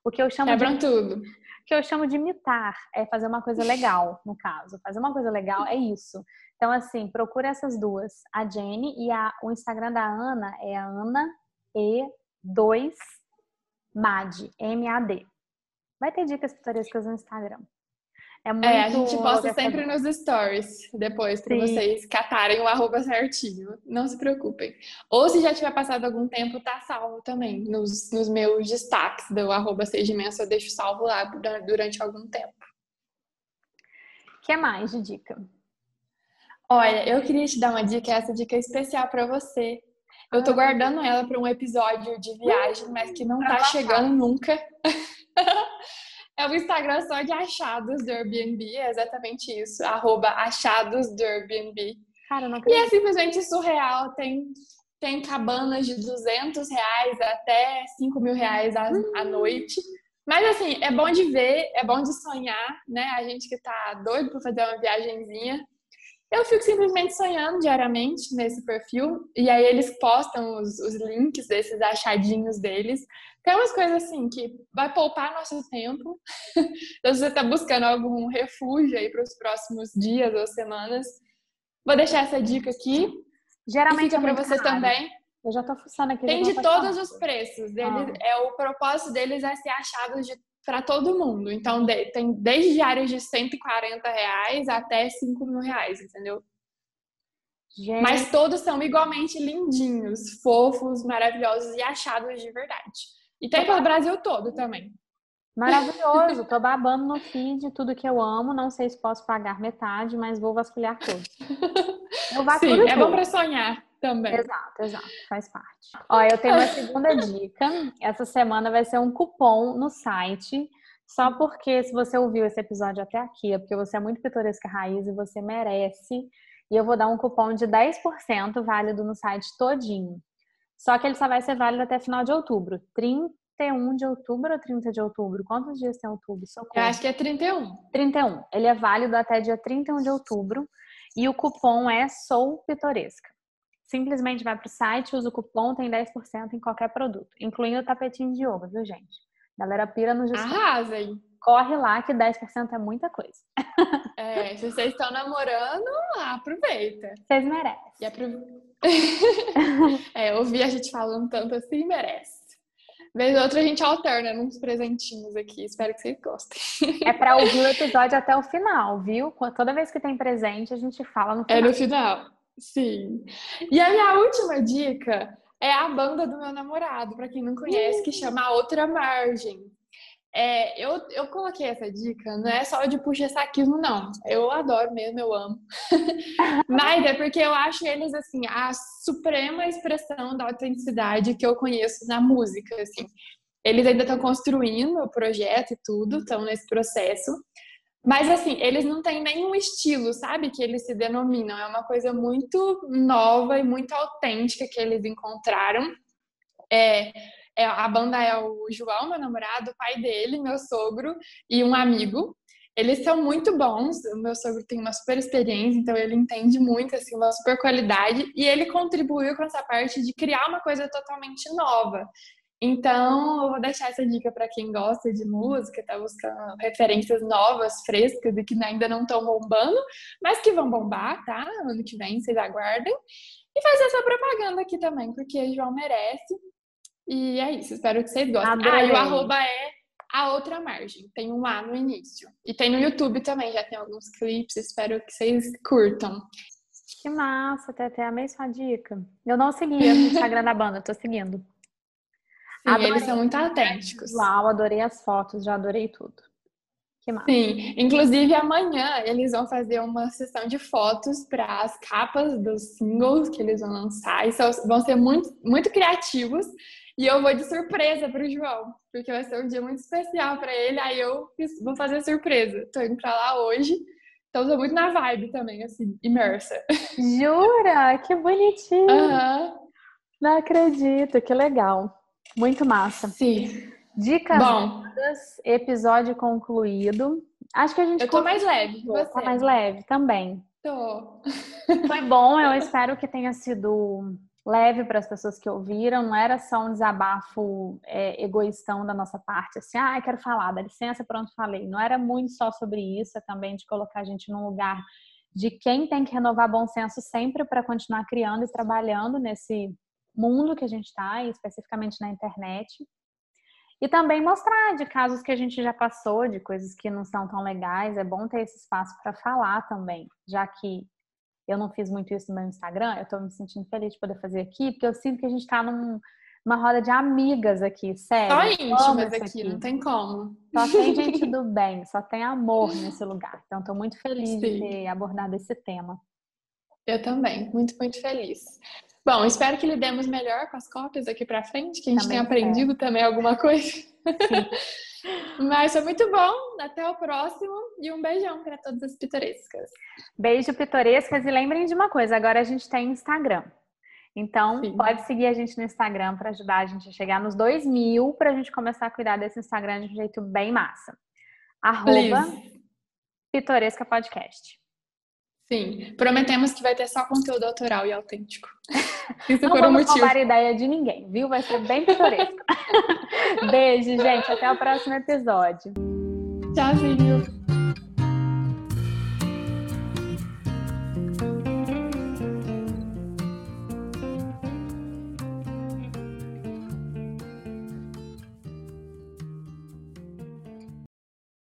B: o que eu chamo
A: Quebram
B: de.
A: tudo.
B: O que eu chamo de imitar é fazer uma coisa legal, no caso. Fazer uma coisa legal é isso. Então, assim, procura essas duas, a Jenny e a, o Instagram da Ana é a Ana E2 MAD, M-A-D. Vai ter dicas pitorescas no Instagram.
A: É, muito é, a gente posta sempre nos stories depois para vocês catarem o arroba certinho. Não se preocupem. Ou se já tiver passado algum tempo, tá salvo também. Nos, nos meus destaques do arroba seis eu deixo salvo lá durante algum tempo.
B: O que mais de dica?
A: Olha, eu queria te dar uma dica, essa dica é especial para você. Eu tô ah. guardando ela para um episódio de viagem, mas que não tá chegando nunca. É o Instagram só de achados do Airbnb, é exatamente isso. Arroba achados do Airbnb. Cara, não acredito. E é simplesmente surreal. Tem, tem cabanas de 200 reais até 5 mil reais a, a noite. Mas assim, é bom de ver, é bom de sonhar, né? A gente que tá doido para fazer uma viagenzinha. Eu fico simplesmente sonhando diariamente nesse perfil, e aí eles postam os, os links desses achadinhos deles. Tem umas coisas assim que vai poupar nosso tempo. então, se você está buscando algum refúgio aí para os próximos dias ou semanas, vou deixar essa dica aqui.
B: Geralmente
A: é para você caro. também.
B: Eu já tô fuçando aqui.
A: Tem de todos os preços. Deles, ah. É o propósito deles é ser achados de para todo mundo. Então, de, tem desde diários de 140 reais até 5 mil reais, entendeu? Gente. Mas todos são igualmente lindinhos, fofos, maravilhosos e achados de verdade. E tem pelo Brasil todo também.
B: Maravilhoso, tô babando no feed, tudo que eu amo. Não sei se posso pagar metade, mas vou vasculhar todos.
A: Eu Sim, tudo é bom para sonhar também.
B: Exato, exato, faz parte. Ó, eu tenho uma segunda dica. Essa semana vai ser um cupom no site. Só porque se você ouviu esse episódio até aqui, é porque você é muito pitoresca raiz e você merece. E eu vou dar um cupom de 10% válido no site todinho. Só que ele só vai ser válido até final de outubro. 31 de outubro ou 30 de outubro? Quantos dias tem outubro?
A: Socorro. Eu acho que é 31.
B: 31. Ele é válido até dia 31 de outubro. E o cupom é Sou Pitoresca simplesmente vai para o site, usa o cupom, tem 10% em qualquer produto, incluindo o tapetinho de yoga, viu, gente? Galera pira no
A: desconto. Arrasem!
B: Corre lá que 10% é muita coisa.
A: É, se vocês estão namorando, aproveita.
B: Vocês merecem.
A: E apro... é, ouvir a gente falando tanto assim, merece. Vez ou outra a gente alterna uns presentinhos aqui. Espero que vocês gostem.
B: É para ouvir o episódio até o final, viu? Toda vez que tem presente, a gente fala no final.
A: É no final. Sim. E a minha última dica é a banda do meu namorado, para quem não conhece, que chama A Outra Margem. É, eu, eu coloquei essa dica, não é só de puxa saquismo, não. Eu adoro mesmo, eu amo. Mas é porque eu acho eles, assim, a suprema expressão da autenticidade que eu conheço na música, assim. Eles ainda estão construindo o projeto e tudo, estão nesse processo. Mas, assim, eles não têm nenhum estilo, sabe? Que eles se denominam. É uma coisa muito nova e muito autêntica que eles encontraram. É, é, a banda é o João, meu namorado, o pai dele, meu sogro e um amigo. Eles são muito bons. O meu sogro tem uma super experiência, então ele entende muito, assim, uma super qualidade. E ele contribuiu com essa parte de criar uma coisa totalmente nova. Então, eu vou deixar essa dica para quem gosta de música, tá buscando referências novas, frescas e que ainda não estão bombando, mas que vão bombar, tá? Ano que vem, vocês aguardem. E fazer essa propaganda aqui também, porque João merece. E é isso, espero que vocês gostem. Adorei. Ah, e o arroba é a outra margem. Tem um A no início. E tem no YouTube também, já tem alguns clipes, espero que vocês curtam.
B: Que massa, até até a mesma dica. Eu não seguia no Instagram da banda, tô seguindo.
A: Sim, adorei. eles são muito autênticos.
B: Uau, adorei as fotos, já adorei tudo.
A: Que massa. Sim, inclusive amanhã eles vão fazer uma sessão de fotos para as capas dos singles que eles vão lançar. E vão ser muito, muito criativos. E eu vou de surpresa para o João, porque vai ser um dia muito especial para ele. Aí eu vou fazer surpresa. Tô indo para lá hoje. Então tô muito na vibe também, assim, imersa.
B: Jura? Que bonitinho!
A: Uhum.
B: Não acredito, que legal. Muito massa.
A: Sim.
B: Dicas Bom, episódio concluído. Acho que a gente.
A: Eu tô mais leve. Você.
B: Tá mais leve também.
A: Tô.
B: Foi bom, eu espero que tenha sido leve para as pessoas que ouviram. Não era só um desabafo é, egoístão da nossa parte, assim, ah, quero falar, dá licença, pronto, falei. Não era muito só sobre isso, é também de colocar a gente num lugar de quem tem que renovar bom senso sempre para continuar criando e trabalhando nesse mundo que a gente está, especificamente na internet. E também mostrar de casos que a gente já passou, de coisas que não são tão legais. É bom ter esse espaço para falar também, já que eu não fiz muito isso no meu Instagram, eu estou me sentindo feliz de poder fazer aqui, porque eu sinto que a gente está num, numa roda de amigas aqui, sério.
A: Só íntimas aqui, aqui, não tem como.
B: Só tem gente do bem, só tem amor nesse lugar. Então, estou muito feliz Sim. de ter abordado esse tema.
A: Eu também, muito, muito feliz. Bom, espero que lidemos melhor com as cópias daqui para frente, que a gente também tenha aprendido também alguma coisa. Mas foi muito bom. Até o próximo e um beijão para todas as pitorescas.
B: Beijo, pitorescas. E lembrem de uma coisa: agora a gente tem Instagram. Então, Sim. pode seguir a gente no Instagram para ajudar a gente a chegar nos 2 mil para a gente começar a cuidar desse Instagram de um jeito bem massa. Arroba Pitoresca Podcast.
A: Sim, prometemos que vai ter só conteúdo autoral e autêntico.
B: Isso Não por um motivo. Não roubar ideia de ninguém, viu? Vai ser bem pitoresco. Beijo, gente. Até o próximo episódio.
A: Tchauzinho.